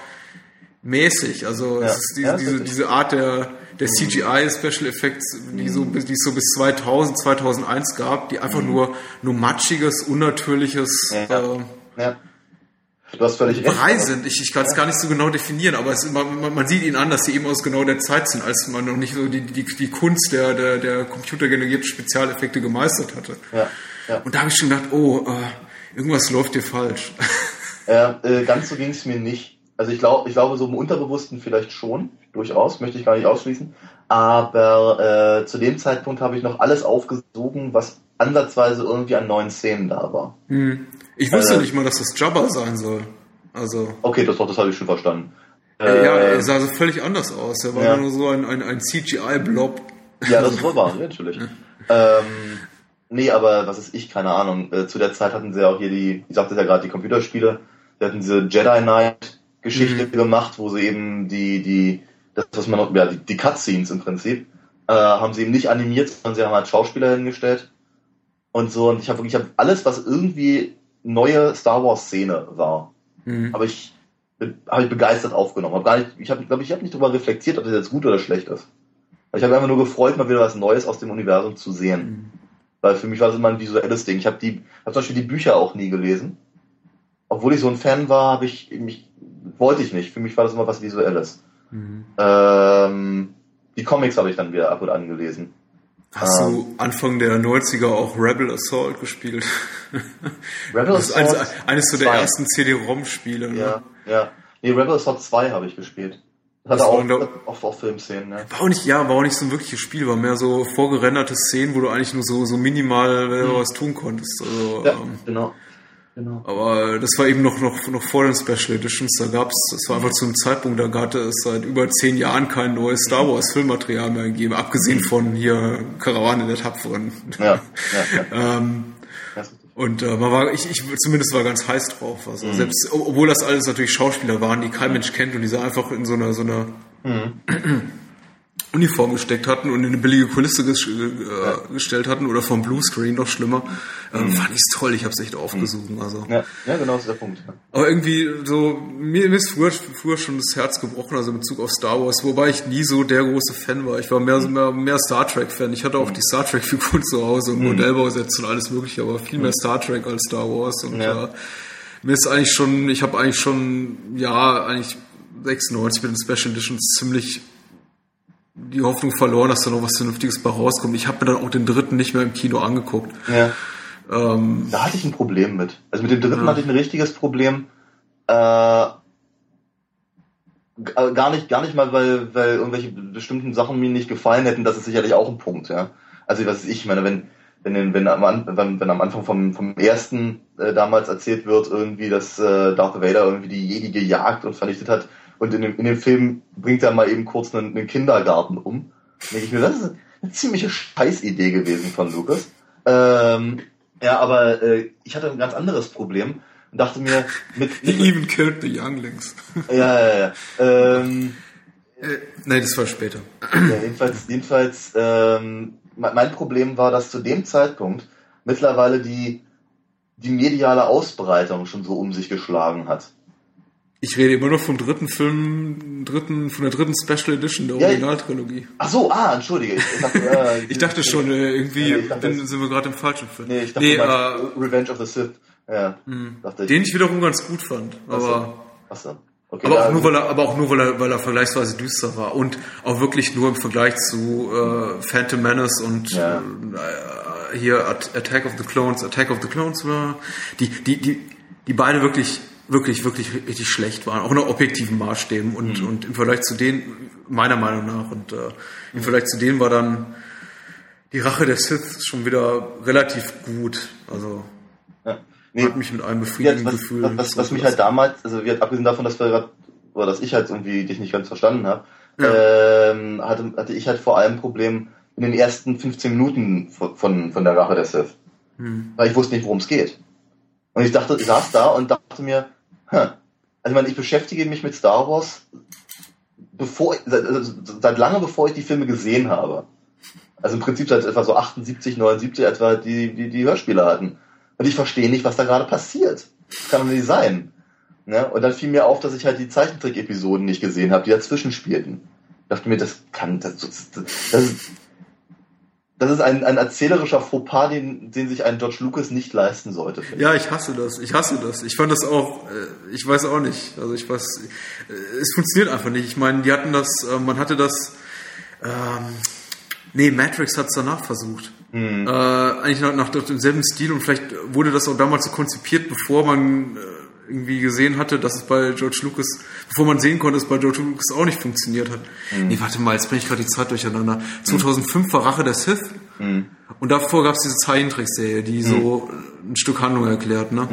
mäßig. Also ja. es ist diese, diese, diese Art der, der CGI Special Effects, die so die es so bis 2000 2001 gab, die einfach mhm. nur nur matschiges, unnatürliches ja. Äh, ja. Du hast völlig recht. Sind. Ich, ich kann es gar nicht so genau definieren, aber es, man, man sieht ihnen an, dass sie eben aus genau der Zeit sind, als man noch nicht so die, die, die Kunst der, der, der computergenerierten Spezialeffekte gemeistert hatte. Ja, ja. Und da habe ich schon gedacht, oh, äh, irgendwas läuft dir falsch. Ja, äh, ganz so ging es mir nicht. Also ich glaube, ich glaube, so im Unterbewussten vielleicht schon, durchaus, möchte ich gar nicht ausschließen. Aber äh, zu dem Zeitpunkt habe ich noch alles aufgesogen, was ansatzweise irgendwie an neuen Szenen da war. Hm. Ich wusste äh, nicht mal, dass das Jabba sein soll. Also. Okay, das, das habe ich schon verstanden. Äh, ja, er sah so völlig anders aus. Er war ja. nur so ein, ein, ein CGI-Blob. Ja, das wahr, natürlich. ähm, nee, aber was ist ich, keine Ahnung. Äh, zu der Zeit hatten sie auch hier die, ich sagte ja gerade, die Computerspiele. Sie hatten diese Jedi Knight Geschichte mhm. gemacht, wo sie eben die, die, das, was man ja, die, die Cutscenes im Prinzip, äh, haben sie eben nicht animiert, sondern sie haben halt Schauspieler hingestellt und so. Und ich habe wirklich, ich hab alles, was irgendwie neue Star Wars Szene war, mhm. habe ich, habe ich begeistert aufgenommen. Hab gar nicht, ich habe, glaube ich, habe nicht darüber reflektiert, ob das jetzt gut oder schlecht ist. Ich habe einfach nur gefreut, mal wieder was Neues aus dem Universum zu sehen. Mhm. Weil für mich war es immer ein visuelles Ding. Ich habe die, habe zum Beispiel die Bücher auch nie gelesen. Obwohl ich so ein Fan war, habe ich mich wollte ich nicht. Für mich war das immer was Visuelles. Mhm. Ähm, die Comics habe ich dann wieder ab und an gelesen. Hast ähm, du Anfang der 90er auch Rebel Assault gespielt? Rebel das Assault? Eines, eines so der ersten CD-ROM-Spiele. Ne? Ja, ja. Nee, Rebel Assault 2 habe ich gespielt. Das hatte auch, da, auch, auch Filmszenen, ne? War auch nicht, ja, war auch nicht so ein wirkliches Spiel, war mehr so vorgerenderte Szenen, wo du eigentlich nur so, so minimal äh, mhm. was tun konntest. Also, ja, ähm, genau. Genau. Aber das war eben noch, noch, noch vor den Special Editions. Da gab's, das war einfach zu einem Zeitpunkt, da hatte es seit über zehn Jahren kein neues Star Wars Filmmaterial mehr gegeben, abgesehen von hier Karawane der Tapferen. Ja, ja, ja. ähm, und äh, man war, ich, ich zumindest war ganz heiß drauf. Also mhm. selbst, obwohl das alles natürlich Schauspieler waren, die kein Mensch kennt und die so einfach in so einer, so einer mhm. Uniform gesteckt hatten und in eine billige Kulisse ges äh, gestellt hatten oder vom Bluescreen noch schlimmer, ähm, fand ich's toll. Ich habe es echt aufgesucht. Also. Ja, ja, genau, das ist der Punkt. Ja. Aber irgendwie so, mir, mir ist früher, früher schon das Herz gebrochen, also in Bezug auf Star Wars, wobei ich nie so der große Fan war. Ich war mehr, mehr, mehr Star Trek-Fan. Ich hatte auch die Star Trek-Figuren zu Hause und Modellbausätze und alles mögliche, aber viel mehr Star Trek als Star Wars. Und Ja. äh, mir ist eigentlich schon, ich habe eigentlich schon, ja, eigentlich 96 mit den Special Editions ziemlich die Hoffnung verloren, dass da noch was Vernünftiges bei rauskommt. Ich habe mir dann auch den dritten nicht mehr im Kino angeguckt. Ja. Ähm, Da hatte ich ein Problem mit. Also mit dem dritten hatte ich ein richtiges Problem. Äh, äh, gar nicht, gar nicht mal, weil, weil irgendwelche bestimmten Sachen mir nicht gefallen hätten. Das ist sicherlich auch ein Punkt, ja. Also was ich meine, wenn wenn, wenn, am, wenn, wenn am Anfang vom, vom ersten äh, damals erzählt wird, irgendwie, dass äh, Darth Vader irgendwie die Jedi gejagt und vernichtet hat und in dem, in dem Film bringt er mal eben kurz einen, einen Kindergarten um, denke ich mir, das ist eine ziemliche Scheißidee gewesen von Lucas. Ähm, ja, aber äh, ich hatte ein ganz anderes Problem und dachte mir, mit, he even killed the younglings. ja, ja, ja. Ähm, äh, nein, das war später. ja, jedenfalls, jedenfalls ähm, me- mein Problem war, dass zu dem Zeitpunkt mittlerweile die, die mediale Ausbreitung schon so um sich geschlagen hat. Ich rede immer noch vom dritten Film, dritten, von der dritten Special Edition der Ja, Originaltrilogie. Ach so, ah, entschuldige. Ich, dachte, äh, Ich dachte schon, äh, irgendwie ich dachte, bin, sind wir gerade im falschen Film. Nee, ich dachte, nee äh, Revenge of the Sith. Ja, dachte ich. den ich wiederum ganz gut fand. Aber, Achso. Okay, aber, auch nur, weil er, aber auch nur, weil er, weil er vergleichsweise düster war. Und auch wirklich nur im Vergleich zu äh, Phantom Menace und Ja. äh, hier At- Attack of the Clones, Attack of the Clones war, die, die, die, die beide wirklich, wirklich, wirklich richtig schlecht waren. Auch nach objektiven Maßstäben. Und, Mhm. und im Vergleich zu denen, meiner Meinung nach, und äh, im Vergleich zu denen war dann die Rache der Sith schon wieder relativ gut. Also ja. Nee, hat mich mit einem Ja, befriedigenden was, Gefühl. was, was, was mich halt damals, also wir, abgesehen davon, dass wir grad, oder dass ich halt irgendwie dich nicht ganz verstanden habe, ähm, hatte, hatte ich halt vor allem ein Problem in den ersten 15 Minuten von, von, von der Rache der Sith. Hm. Weil ich wusste nicht, worum es geht. Und ich dachte, ich saß da und dachte mir, also ich meine, ich beschäftige mich mit Star Wars bevor, seit, also seit lange bevor ich die Filme gesehen habe. Also im Prinzip seit etwa so 78, 79 etwa die, die, die Hörspiele hatten. Und ich verstehe nicht, was da gerade passiert. Das kann doch nicht sein. Ne? Und dann fiel mir auf, dass ich halt die Zeichentrick-Episoden nicht gesehen habe, die dazwischen spielten. Ich dachte mir, das kann, das, das, das, das ist, ein, ein erzählerischer Fauxpas, den, den sich ein George Lucas nicht leisten sollte. Ja, ich hasse das. Ich hasse das. Ich fand das auch, äh, ich weiß auch nicht. Also ich weiß, äh, es funktioniert einfach nicht. Ich meine, die hatten das, äh, man hatte das, ähm, nee, Matrix hat es danach versucht. Äh, eigentlich nach, nach demselben Stil und vielleicht wurde das auch damals so konzipiert, bevor man äh, irgendwie gesehen hatte, dass es bei George Lucas, bevor man sehen konnte, dass es bei George Lucas auch nicht funktioniert hat. Nee, warte mal, jetzt bringe ich gerade die Zeit durcheinander. 2005 war Rache der Sith und davor gab es diese Zeichentrickserie, die so ein Stück Handlung erklärt, ne?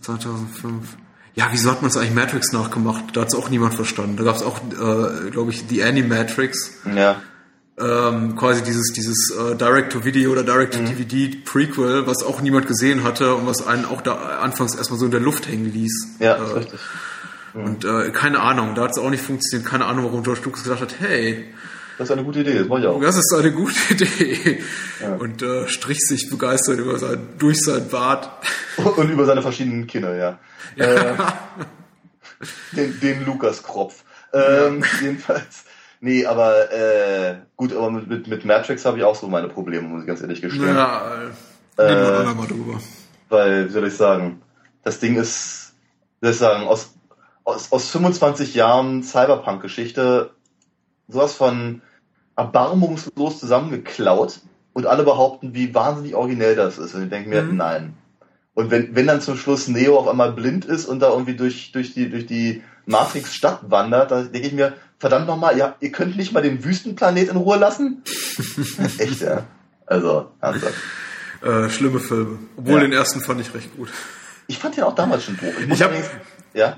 2005. Ja, wieso hat man es eigentlich Matrix nachgemacht? Da hat es auch niemand verstanden. Da gab es auch, äh, glaube ich, die Animatrix. Ja. Ähm, quasi dieses dieses äh, Direct-to-Video oder Direct-to-DVD-Prequel, was auch niemand gesehen hatte und was einen auch da anfangs erstmal so in der Luft hängen ließ. Ja, ist äh, richtig. Und äh, keine Ahnung, da hat es auch nicht funktioniert. Keine Ahnung, warum George Lucas gedacht hat, hey, Das ist eine gute Idee, das mache ich auch. das ist eine gute Idee. Und äh, strich sich begeistert über sein, durch sein Bart. Und über seine verschiedenen Kinder, ja. Äh, den, den Lukas-Kropf. Ähm, jedenfalls. Nee, aber äh, gut, aber mit, mit, mit Matrix habe ich auch so meine Probleme, muss ich ganz ehrlich gestehen. Ja, äh, reden wir dann mal drüber. Weil, wie soll ich sagen, das Ding ist, wie soll ich sagen, aus, aus, aus 25 Jahren Cyberpunk-Geschichte sowas von erbarmungslos zusammengeklaut und alle behaupten, wie wahnsinnig originell das ist. Und ich denke mir, Mhm. nein. Und wenn, wenn dann zum Schluss Neo auf einmal blind ist und da irgendwie durch, durch die, durch die Matrix-Stadt wandert, dann denke ich mir, verdammt nochmal, ja, ihr könnt nicht mal den Wüstenplanet in Ruhe lassen? Echt, ja. Also, ernsthaft. Äh, schlimme Filme. Obwohl Ja. den ersten fand ich recht gut. Ich fand den auch damals schon doof. Ich hab- allerdings- ja,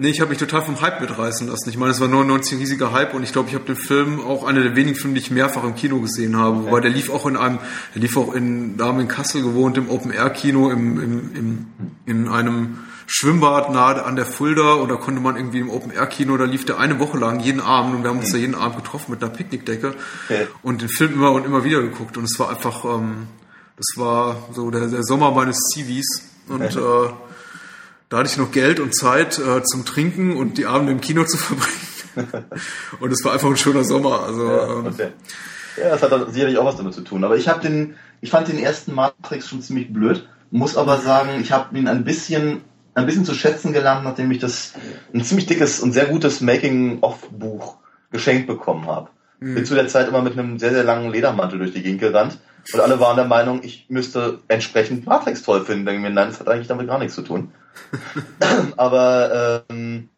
Nee, ich habe mich total vom Hype mitreißen lassen. Ich meine, es war 99 ein riesiger Hype und ich glaube, ich habe den Film auch einer der wenigen Filme, die ich mehrfach im Kino gesehen habe. Wobei der lief auch in einem, der lief auch in, da haben wir in Kassel gewohnt, im Open Air Kino, im, im, im, in einem Schwimmbad nahe an der Fulda und da konnte man irgendwie im Open-Air-Kino, da lief der eine Woche lang jeden Abend und wir haben uns da jeden Abend getroffen mit einer Picknickdecke Ja. und den Film immer und immer wieder geguckt und es war einfach, ähm, das war so der, der Sommer meines Civis und äh, da hatte ich noch Geld und Zeit äh, zum Trinken und die Abende im Kino zu verbringen. und es war einfach ein schöner Sommer. Also Ja, ähm, okay. ja, das hat dann sicherlich auch was damit zu tun. Aber ich habe den, ich fand den ersten Matrix schon ziemlich blöd, muss aber sagen, ich habe ihn ein bisschen, ein bisschen zu schätzen gelernt, nachdem ich das ein ziemlich dickes und sehr gutes Making-of-Buch geschenkt bekommen habe. Bin zu der Zeit immer mit einem sehr, sehr langen Ledermantel durch die Gegend gerannt und alle waren der Meinung, ich müsste entsprechend Matrix toll finden. Denke mir, nein, das hat eigentlich damit gar nichts zu tun. aber ähm,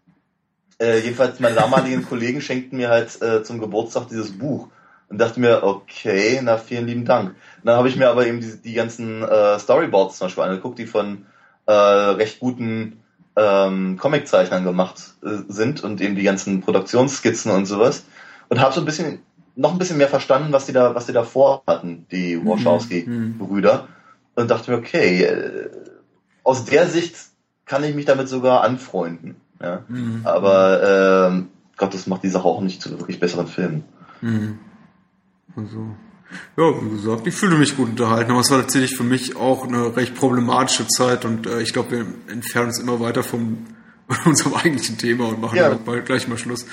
äh, jedenfalls meine damaligen Kollegen schenkten mir halt äh, zum Geburtstag dieses Buch und dachte mir, okay, na vielen lieben Dank. Dann habe ich mir aber eben die, die ganzen äh, Storyboards zum Beispiel angeguckt, die von äh, recht guten ähm, Comiczeichnern gemacht äh, sind und eben die ganzen Produktionsskizzen und sowas und habe so ein bisschen noch ein bisschen mehr verstanden, was die da was die da vorhatten, die Wachowski-Brüder und dachte mir, okay, äh, aus der Sicht kann ich mich damit sogar anfreunden. Ja? Mhm. Aber ähm, Gott, das macht die Sache auch nicht zu wirklich besseren Filmen. Mhm. Also, ja, wie gesagt, ich fühlte mich gut unterhalten, aber es war tatsächlich für mich auch eine recht problematische Zeit und äh, ich glaube, wir entfernen uns immer weiter vom unserem eigentlichen Thema und machen Ja. bald gleich mal Schluss.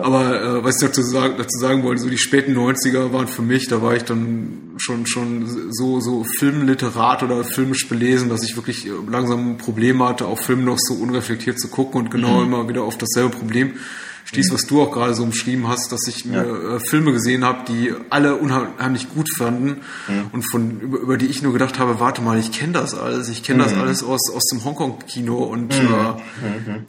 Aber äh, was ich dazu sagen, dazu sagen wollte, so die späten 90er waren für mich, da war ich dann schon schon so so Filmliterat oder filmisch belesen, dass ich wirklich äh, langsam Probleme hatte, auch Filme noch so unreflektiert zu gucken und genau immer wieder auf dasselbe Problem stieß, was du auch gerade so umschrieben hast, dass ich mir äh, Filme gesehen habe, die alle unheimlich gut fanden und von über, über die ich nur gedacht habe, warte mal, ich kenne das alles, ich kenne das alles aus aus dem Hongkong-Kino und äh,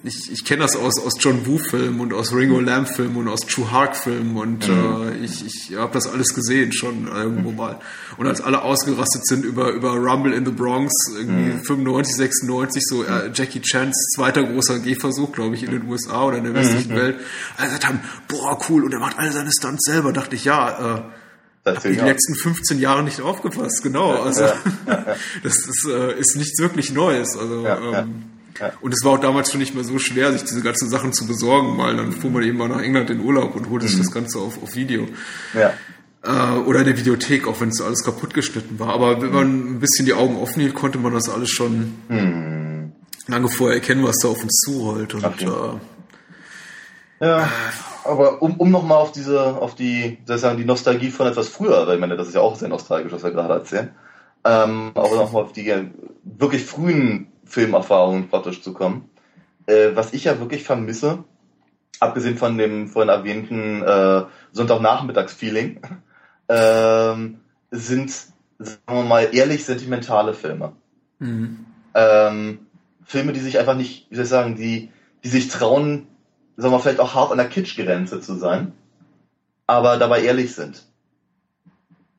ich, ich kenne das aus aus John Woo-Filmen und aus Ringo Lamb-Filmen und aus True Hark-Filmen und äh, ich, ich habe das alles gesehen schon irgendwo mal. Und als alle ausgerastet sind über über Rumble in the Bronx irgendwie 95, 96 so äh, Jackie Chans zweiter großer Gehversuch, glaube ich, in den USA oder in der westlichen Welt, alle gesagt haben, boah cool und er macht alle seine Stunts selber, dachte ich ja. Äh, hab zehn die letzten 15 Jahre nicht aufgepasst, genau. Also das ist, äh, ist nichts wirklich Neues. Also ähm, und es war auch damals schon nicht mehr so schwer, sich diese ganzen Sachen zu besorgen, weil dann fuhr man eben mal nach England in Urlaub und holte sich Mhm. das Ganze auf, auf Video. Ja. Äh, oder in der Videothek, auch wenn es alles kaputt geschnitten war. Aber wenn man ein bisschen die Augen offen hielt, konnte man das alles schon lange vorher erkennen, was da auf uns zurollt. Und Okay. äh, Ja, aber um, um nochmal auf diese, auf die, sozusagen die Nostalgie von etwas früher, weil ich meine, das ist ja auch sehr nostalgisch, was wir gerade erzählen, ähm, aber nochmal auf die äh, wirklich frühen Filmerfahrungen praktisch zu kommen. Äh, was ich ja wirklich vermisse, abgesehen von dem vorhin erwähnten äh, Sonntagnachmittagsfeeling, ähm, sind, sagen wir mal, ehrlich sentimentale Filme. mhm. ähm, Filme, die sich einfach nicht, wie soll ich sagen, die, die sich trauen, sagen wir vielleicht auch hart an der Kitschgrenze zu sein, aber dabei ehrlich sind.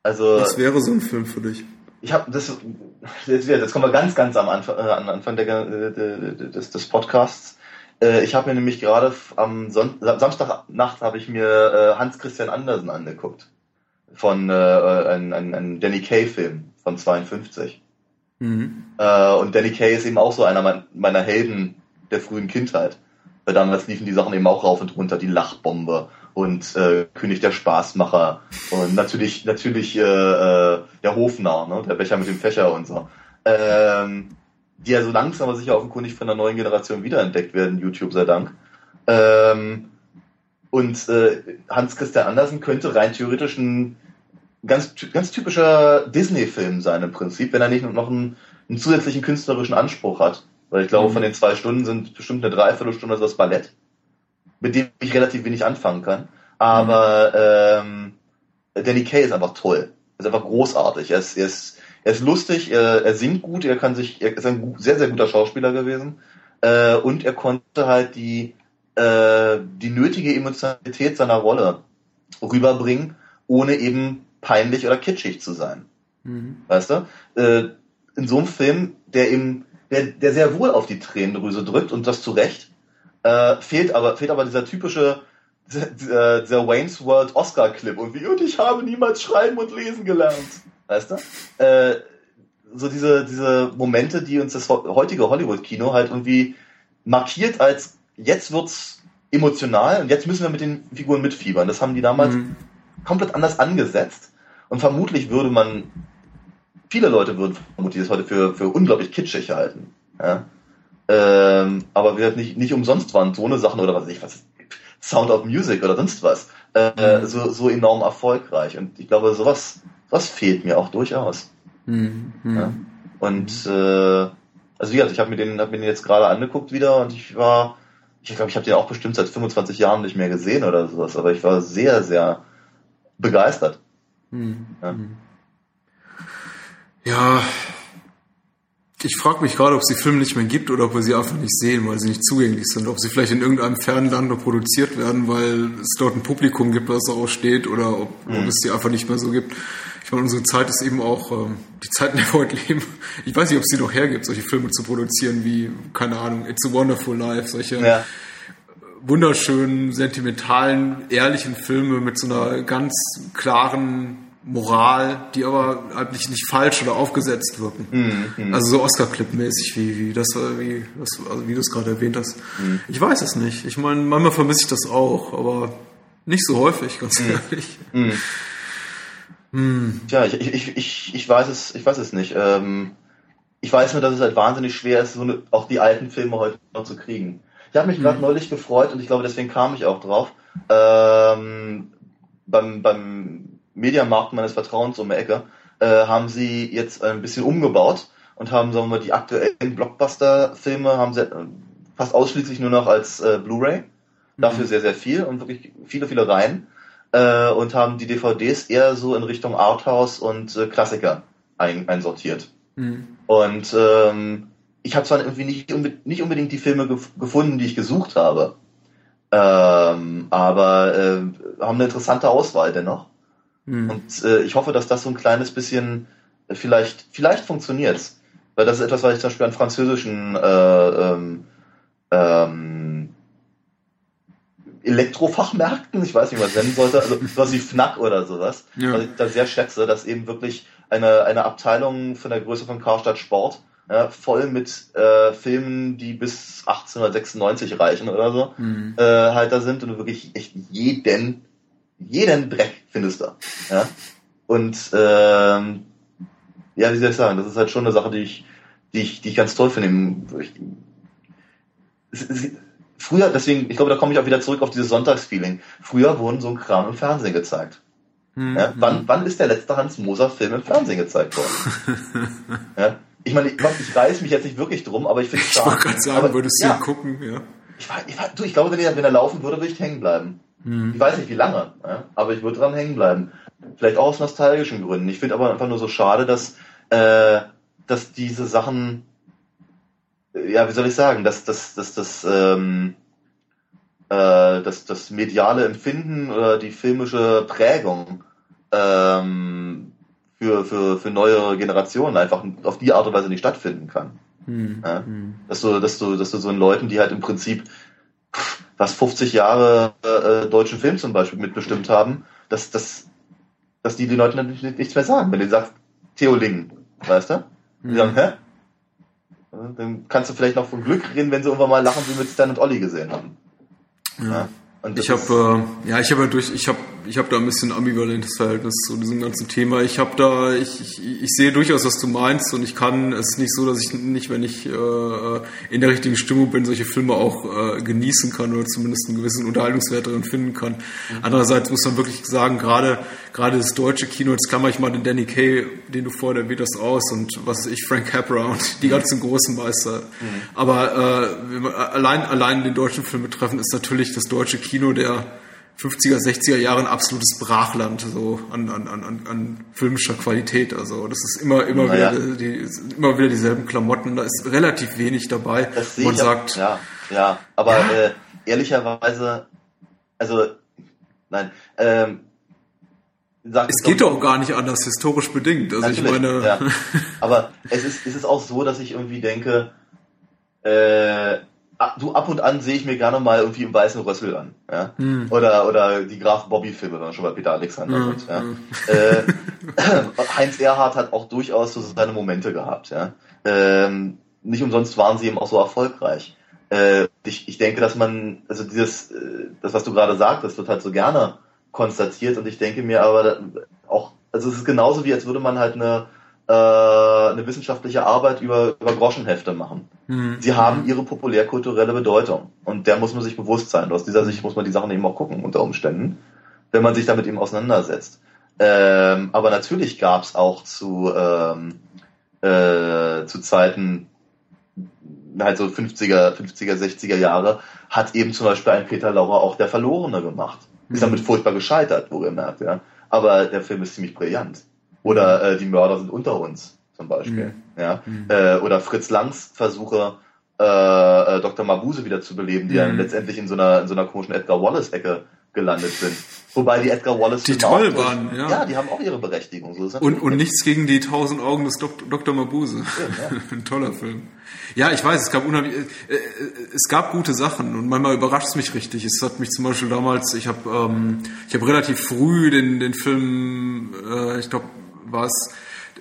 Also was wäre so ein Film für dich? ich habe das, jetzt, wieder- jetzt kommen wir ganz, ganz am Anfang, äh, am Anfang der, äh, des, des Podcasts. Äh, ich habe mir nämlich gerade am Son Samstagnacht habe ich mir äh, Hans Christian Andersen angeguckt von äh, ein, ein, ein Danny Kaye Film von 52. Mhm. Äh, und Danny Kaye ist eben auch so einer mein- meiner Helden der frühen Kindheit. Weil damals liefen die Sachen eben auch rauf und runter, die Lachbombe und äh, König der Spaßmacher und natürlich natürlich äh, äh, der Hofnarr, ne? der Becher mit dem Fächer und so. Ähm, die ja so langsam aber sicher offenkundig von der neuen Generation wiederentdeckt werden, YouTube sei Dank. Ähm, und äh, Hans Christian Andersen könnte rein theoretisch ein ganz, ganz typischer Disney-Film sein im Prinzip, wenn er nicht noch einen, einen zusätzlichen künstlerischen Anspruch hat. Weil ich glaube, Mhm. von den zwei Stunden sind bestimmt eine Dreiviertelstunde das Ballett, mit dem ich relativ wenig anfangen kann. Aber ähm, Danny Kaye ist einfach toll. Er ist einfach großartig. Er ist, er ist, er ist lustig, er, er singt gut, er kann sich, er ist ein sehr, sehr guter Schauspieler gewesen. Äh, und er konnte halt die, äh, die nötige Emotionalität seiner Rolle rüberbringen, ohne eben peinlich oder kitschig zu sein. Mhm. Weißt du? Äh, in so einem Film, der eben, der, der sehr wohl auf die Tränendrüse drückt und das zu Recht, äh, fehlt aber, fehlt aber dieser typische, dieser Wayne's World Oscar-Clip und wie, und ich habe niemals schreiben und lesen gelernt. Weißt du? Äh, so diese, diese Momente, die uns das heutige Hollywood-Kino halt irgendwie markiert als jetzt wird's emotional und jetzt müssen wir mit den Figuren mitfiebern. Das haben die damals mhm. komplett anders angesetzt und vermutlich würde man, viele Leute würden vermutlich das heute für, für unglaublich kitschig halten. Ja? Ähm, aber wir nicht, nicht umsonst waren so eine Sachen oder was weiß ich, was Sound of Music oder sonst was äh, mhm. so, so enorm erfolgreich. Und ich glaube, sowas, sowas fehlt mir auch durchaus. Mhm. Ja? Und äh, also wie gesagt, ich habe mir den, hab mir den jetzt gerade angeguckt wieder und ich war, ich glaube, ich habe den auch bestimmt seit 25 Jahren nicht mehr gesehen oder sowas, aber ich war sehr, sehr begeistert. Mhm. Ja. Ja. Ich frage mich gerade, ob es die Filme nicht mehr gibt oder ob wir sie einfach nicht sehen, weil sie nicht zugänglich sind. Ob sie vielleicht in irgendeinem fernen Land noch produziert werden, weil es dort ein Publikum gibt, das daraus steht, oder ob, mhm. ob es sie einfach nicht mehr so gibt. Ich meine, unsere Zeit ist eben auch ähm, die Zeit, in der wir heute leben. Ich weiß nicht, ob es sie noch hergibt, solche Filme zu produzieren wie, keine Ahnung, It's a Wonderful Life, solche ja. wunderschönen, sentimentalen, ehrlichen Filme mit so einer ganz klaren Moral, die aber halt nicht, nicht falsch oder aufgesetzt wirken. Mhm. also so Oscar-Clip-mäßig, wie, wie das, wie, das, also wie du es gerade erwähnt hast. Mhm. Ich weiß es nicht. Ich meine, manchmal vermisse ich das auch, aber nicht so häufig, ganz ehrlich. Tja, ich, ich, ich, ich weiß es, ich weiß es nicht. Ähm, ich weiß nur, dass es halt wahnsinnig schwer ist, so eine, auch die alten Filme heute noch zu kriegen. Ich habe mich gerade neulich gefreut und ich glaube, deswegen kam ich auch drauf. Ähm, beim, beim Mediamarkt meines Vertrauens um die Ecke äh, haben sie jetzt ein bisschen umgebaut und haben, sagen wir mal, die aktuellen Blockbuster-Filme haben sie äh, fast ausschließlich nur noch als äh, Blu-ray. Dafür mhm. sehr, sehr viel und wirklich viele, viele Reihen äh, und haben die DVDs eher so in Richtung Arthouse und äh, Klassiker ein, einsortiert. Mhm. Und ähm, ich habe zwar irgendwie nicht, nicht unbedingt die Filme gef gefunden, die ich gesucht habe, ähm, aber äh, haben eine interessante Auswahl dennoch. Mhm. Und äh, ich hoffe, dass das so ein kleines bisschen vielleicht, vielleicht funktioniert. Weil das ist etwas, was ich zum Beispiel an französischen äh, ähm, ähm, Elektrofachmärkten, ich weiß nicht, was nennen sollte, also sowas wie Fnac oder sowas, ja. was ich da sehr schätze, dass eben wirklich eine, eine Abteilung von der Größe von Karstadt Sport ja, voll mit äh, Filmen, die bis 1896 reichen oder so, mhm. äh, halt da sind und du wirklich echt jeden, jeden Dreck findest da. Ja? Und ähm, ja, wie soll ich sagen, das ist halt schon eine Sache, die ich, die ich, die ich ganz toll finde. Ich, früher, deswegen, ich glaube, da komme ich auch wieder zurück auf dieses Sonntagsfeeling. Früher wurden so ein Kram im Fernsehen gezeigt. Mhm. Ja, wann, wann ist der letzte Hans Moser Film im Fernsehen gezeigt worden? ja, ich meine, ich, ich reiß mich jetzt nicht wirklich drum, aber ich finde es Ich wollte gerade sagen, aber, würdest du ja, gucken, ja. Ich, ich, du, ich glaube, wenn er, wenn er laufen würde, würde ich hängen bleiben. Mhm. Ich weiß nicht, wie lange, ja, aber ich würde dran hängen bleiben. Vielleicht auch aus nostalgischen Gründen. Ich finde aber einfach nur so schade, dass, äh, dass diese Sachen ja, wie soll ich sagen, dass das, das, das, ähm, äh, das, das mediale Empfinden oder die filmische Prägung ähm, für, für, für neue Generationen einfach auf die Art und Weise nicht stattfinden kann. Hm, ja? hm. Dass, du, dass, du, dass du so einen Leuten, die halt im Prinzip was 50 Jahre äh, deutschen Film zum Beispiel mitbestimmt haben, dass, dass, dass die den Leuten dann nichts mehr sagen. Wenn du sagst, Theo Ling, weißt du? Die sagen, hä? Dann kannst du vielleicht noch von Glück reden, wenn sie irgendwann mal lachen, wie wir Stan und Olli gesehen haben. Ja. Ich habe äh, ja, ich habe durch, ich habe, ich habe da ein bisschen ambivalentes Verhältnis zu diesem ganzen Thema. Ich habe da, ich, ich, ich sehe durchaus, was du meinst und ich kann. Es ist nicht so, dass ich nicht, wenn ich äh, in der richtigen Stimmung bin, solche Filme auch äh, genießen kann oder zumindest einen gewissen Unterhaltungswert darin finden kann. Mhm. Andererseits muss man wirklich sagen, gerade gerade das deutsche Kino, jetzt klammer ich mal den Danny Kay, den du vorher erwähnt hast, aus und was ich, Frank Capra und die ganzen großen Meister. Mhm. Aber äh, allein allein den deutschen Film betreffen, ist natürlich das deutsche Kino der 50er, 60er Jahre ein absolutes Brachland so an, an, an, an filmischer Qualität. Also das ist immer, immer, naja. wieder, die, immer wieder dieselben Klamotten, da ist relativ wenig dabei. Das man sagt, ja, ja, aber ja. Äh, ehrlicherweise, also nein, ähm, es geht doch gar nicht anders, historisch bedingt. Also ich meine. Ja. Aber es ist, es ist auch so, dass ich irgendwie denke, äh, du ab und an sehe ich mir gerne mal irgendwie im weißen Rössel an. Ja? Hm. Oder, oder die Graf Bobby-Filme, wenn man schon bei Peter Alexander hm. wird. Ja? Hm. Äh, Heinz Erhardt hat auch durchaus so seine Momente gehabt. Ja? Ähm, nicht umsonst waren sie eben auch so erfolgreich. Äh, ich, ich denke, dass man, also dieses, äh, das, was du gerade sagtest, wird halt so gerne konstatiert und ich denke mir aber auch, also es ist genauso wie, als würde man halt eine äh, eine wissenschaftliche Arbeit über, über Groschenhefte machen. Mhm. Sie haben ihre populärkulturelle Bedeutung und der muss man sich bewusst sein. Aus dieser Sicht muss man die Sachen eben auch gucken unter Umständen, wenn man sich damit eben auseinandersetzt. Ähm, aber natürlich gab es auch zu, ähm, äh, zu Zeiten halt so 50er, 50er, 60er Jahre, hat eben zum Beispiel ein Peter Lauer auch der Verlorene gemacht. Ist mhm. damit furchtbar gescheitert, wohlgemerkt, ja. Aber der Film ist ziemlich brillant. Oder äh, die Mörder sind unter uns, zum Beispiel. Mhm. Ja? Mhm. Äh, oder Fritz Langs Versuche, äh, äh, Dr. Mabuse wieder zu beleben, die mhm. dann letztendlich in so einer, in so einer komischen Edgar Wallace-Ecke gelandet sind. Wobei die Edgar Wallace die toll waren, ja. Ja, die haben auch ihre Berechtigung. So und, und nichts gegen die tausend Augen des Dok Dr. Mabuse. Ja, ja. Ein toller Film. Ja, ich weiß, es gab unheimlich, äh, äh, es gab gute Sachen und manchmal überrascht es mich richtig. Es hat mich zum Beispiel damals, ich habe, ähm, ich habe relativ früh den den Film, äh, ich glaube was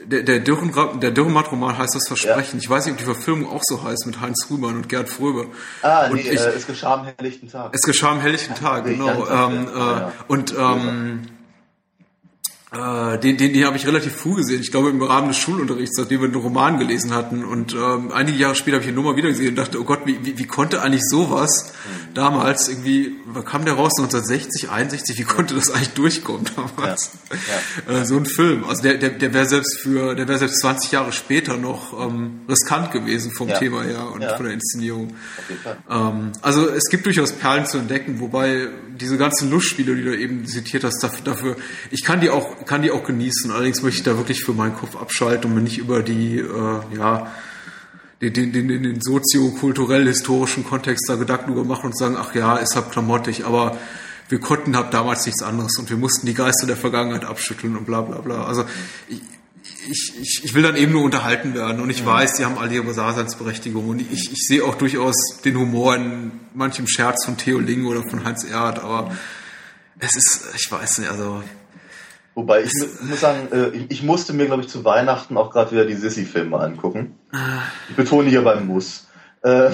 der, der, Dürren, der Dürrenmatt-Roman heißt das Versprechen. Ja. Ich weiß nicht, ob die Verfilmung auch so heißt mit Heinz Rühmann und Gerd Fröbe. Ah, nee, ich, äh, es geschah am helllichten Tag. Es geschah am helllichten Tag, genau. Ähm, äh, ja. Und ähm, äh, den, den, den habe ich relativ früh gesehen. Ich glaube im Rahmen des Schulunterrichts, nachdem wir einen Roman gelesen hatten. Und ähm, einige Jahre später habe ich ihn nur mal wieder gesehen und dachte, oh Gott, wie, wie, wie konnte eigentlich sowas mhm. damals irgendwie, wann kam der raus? 1960, 61, wie konnte das eigentlich durchkommen damals? Ja. Ja. Äh, so ein Film. Also der, der, der wäre selbst für, der wäre selbst 20 Jahre später noch ähm, riskant gewesen vom ja. Thema her und von der Inszenierung. Ähm, also es gibt durchaus Perlen zu entdecken, wobei diese ganzen Lustspiele, die du eben zitiert hast, dafür, dafür ich kann die auch kann die auch genießen. Allerdings möchte ich da wirklich für meinen Kopf abschalten und mir nicht über die, äh, ja, den, den, den, den sozio-kulturell-historischen Kontext da Gedanken über machen und sagen, ach ja, ist halt klamottig, aber wir konnten halt damals nichts anderes und wir mussten die Geister der Vergangenheit abschütteln und bla bla bla. Also ich, ich, ich will dann eben nur unterhalten werden und ich weiß, die haben alle ihre Daseinsberechtigung und ich, ich sehe auch durchaus den Humor in manchem Scherz von Theo Ling oder von Heinz Erd, aber es ist, ich weiß nicht, also Wobei ich, muss sagen, äh, ich musste mir, glaube ich, zu Weihnachten auch gerade wieder die Sissy-Filme angucken. Ich betone hier beim Muss. Äh,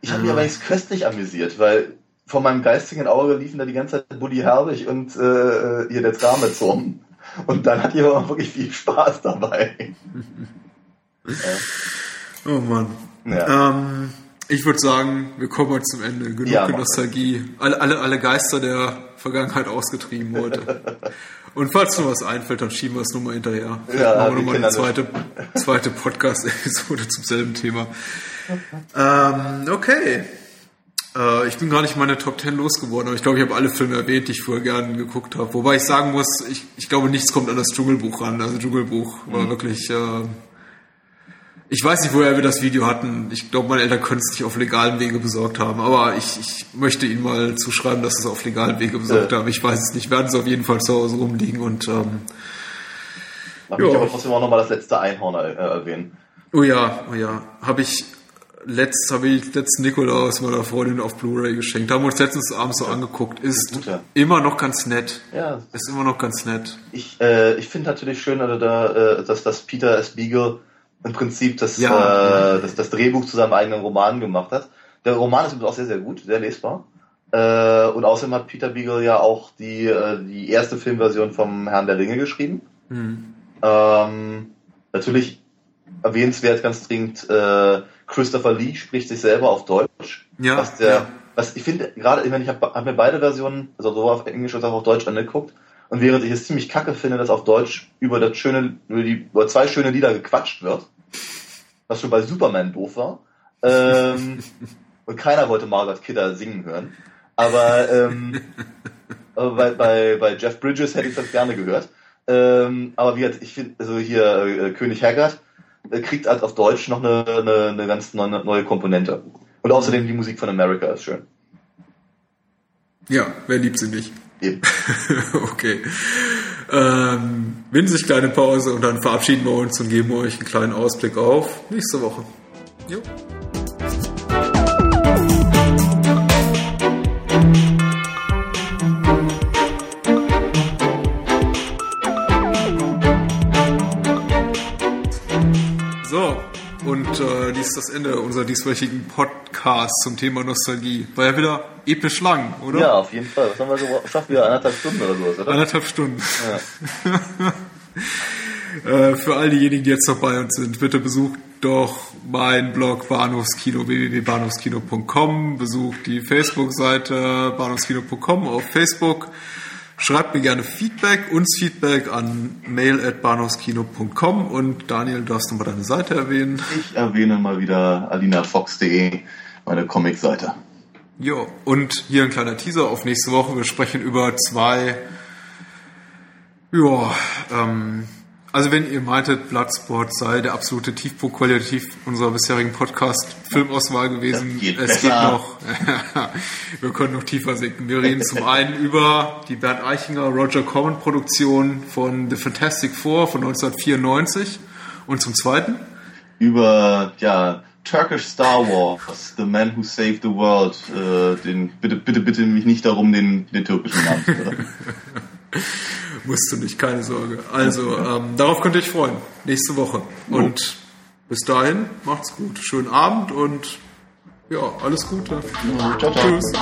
ich habe mich aber nichts köstlich amüsiert, weil vor meinem geistigen Auge liefen da die ganze Zeit Buddy Herbig und äh, hier der Trametz rum. Und dann hat jemand wirklich viel Spaß dabei. oh Mann. Ja. Ähm, ich würde sagen, wir kommen heute zum Ende. Genug ja, Nostalgie. Alle, alle, alle Geister der Vergangenheit ausgetrieben heute. Und falls noch was einfällt, dann schieben wir es nochmal hinterher. Ja, machen wir nochmal eine zweite, zweite Podcast-Episode zum selben Thema. Ähm, okay. Äh, ich bin gar nicht meine Top 10 losgeworden, aber ich glaube, ich habe alle Filme erwähnt, die ich vorher gerne geguckt habe. Wobei ich sagen muss, ich, ich glaube, nichts kommt an das Dschungelbuch ran. Also Dschungelbuch war mhm. wirklich... Äh, ich weiß nicht, woher wir das Video hatten. Ich glaube, meine Eltern können es nicht auf legalem Wege besorgt haben. Aber ich, ich möchte Ihnen mal zuschreiben, dass sie es auf legalem Wege besorgt ja. haben. Ich weiß es nicht. Werden sie auf jeden Fall zu Hause rumliegen und ähm, Darf ich aber trotzdem auch nochmal das letzte Einhorn äh, erwähnen. Oh ja, oh ja. Habe ich letzt habe ich letzten Nikolaus meiner Freundin auf Blu-ray geschenkt. Haben wir uns letztens abends so angeguckt. Ist Guter. immer noch ganz nett. Ja. Ist immer noch ganz nett. Ich, äh, ich finde natürlich schön, dass, da, äh, dass, dass Peter S. Beagle im Prinzip das, ja, äh, das, das Drehbuch zu seinem eigenen Roman gemacht hat. Der Roman ist übrigens auch sehr, sehr gut, sehr lesbar. Äh, und außerdem hat Peter Beagle ja auch die, äh, die erste Filmversion vom Herrn der Ringe geschrieben. Mhm. Ähm, natürlich erwähnenswert ganz dringend, äh, Christopher Lee spricht sich selber auf Deutsch. Ja. Was, der, ja. was ich finde, gerade, ich meine, ich habe hab mir beide Versionen, also sowohl auf Englisch als auch auf Deutsch angeguckt. Und während ich es ziemlich kacke finde, dass auf Deutsch über das schöne, über, die, über zwei schöne Lieder gequatscht wird, was schon bei Superman doof war, ähm, und keiner wollte Margaret Kidder singen hören. Aber, ähm, aber bei, bei, bei Jeff Bridges hätte ich das gerne gehört. Ähm, aber wie ich finde, also hier äh, König Haggard äh, kriegt halt auf Deutsch noch eine, eine, eine ganz neue, neue Komponente. Und außerdem die Musik von America ist schön. Ja, wer liebt sie nicht? Okay. Ähm, winzig kleine Pause und dann verabschieden wir uns und geben euch einen kleinen Ausblick auf nächste Woche. Jo. So, und äh, dies ist das Ende unserer dieswöchigen Podcast. Podcasts zum Thema Nostalgie. War ja wieder episch lang, oder? Ja, auf jeden Fall. Was haben wir geschafft? Wieder anderthalb Stunden oder sowas, oder? Anderthalb Stunden. Ja. äh, für all diejenigen, die jetzt noch bei uns sind, bitte besucht doch mein Blog Bahnhofskino www.bahnhofskino.com, besucht die Facebook-Seite bahnhofskino.com auf Facebook. Schreibt mir gerne Feedback, uns Feedback an mail.bahnhofskino.com und Daniel, du darfst nochmal deine Seite erwähnen. Ich erwähne mal wieder alinafox.de, meine Comic-Seite. Jo, und hier ein kleiner Teaser auf nächste Woche. Wir sprechen über zwei, ja, ähm, also wenn ihr meintet, Bloodsport sei der absolute Tiefpunkt qualitativ unserer bisherigen Podcast-Filmauswahl gewesen, geht es geht noch. Wir können noch tiefer sinken. Wir reden zum einen über die Bernd Eichinger Roger Corman Produktion von The Fantastic Four von 1994 und zum zweiten Über, ja, Turkish Star Wars, The Man Who Saved the World, äh, den, bitte, bitte, bitte mich nicht darum, den, den türkischen Namen zu sagen. Musst du nicht, keine Sorge. Also, ähm, darauf könnt ihr euch freuen. Nächste Woche. Und bis dahin, macht's gut. Schönen Abend und ja, alles Gute. Ciao, ciao. Tschüss.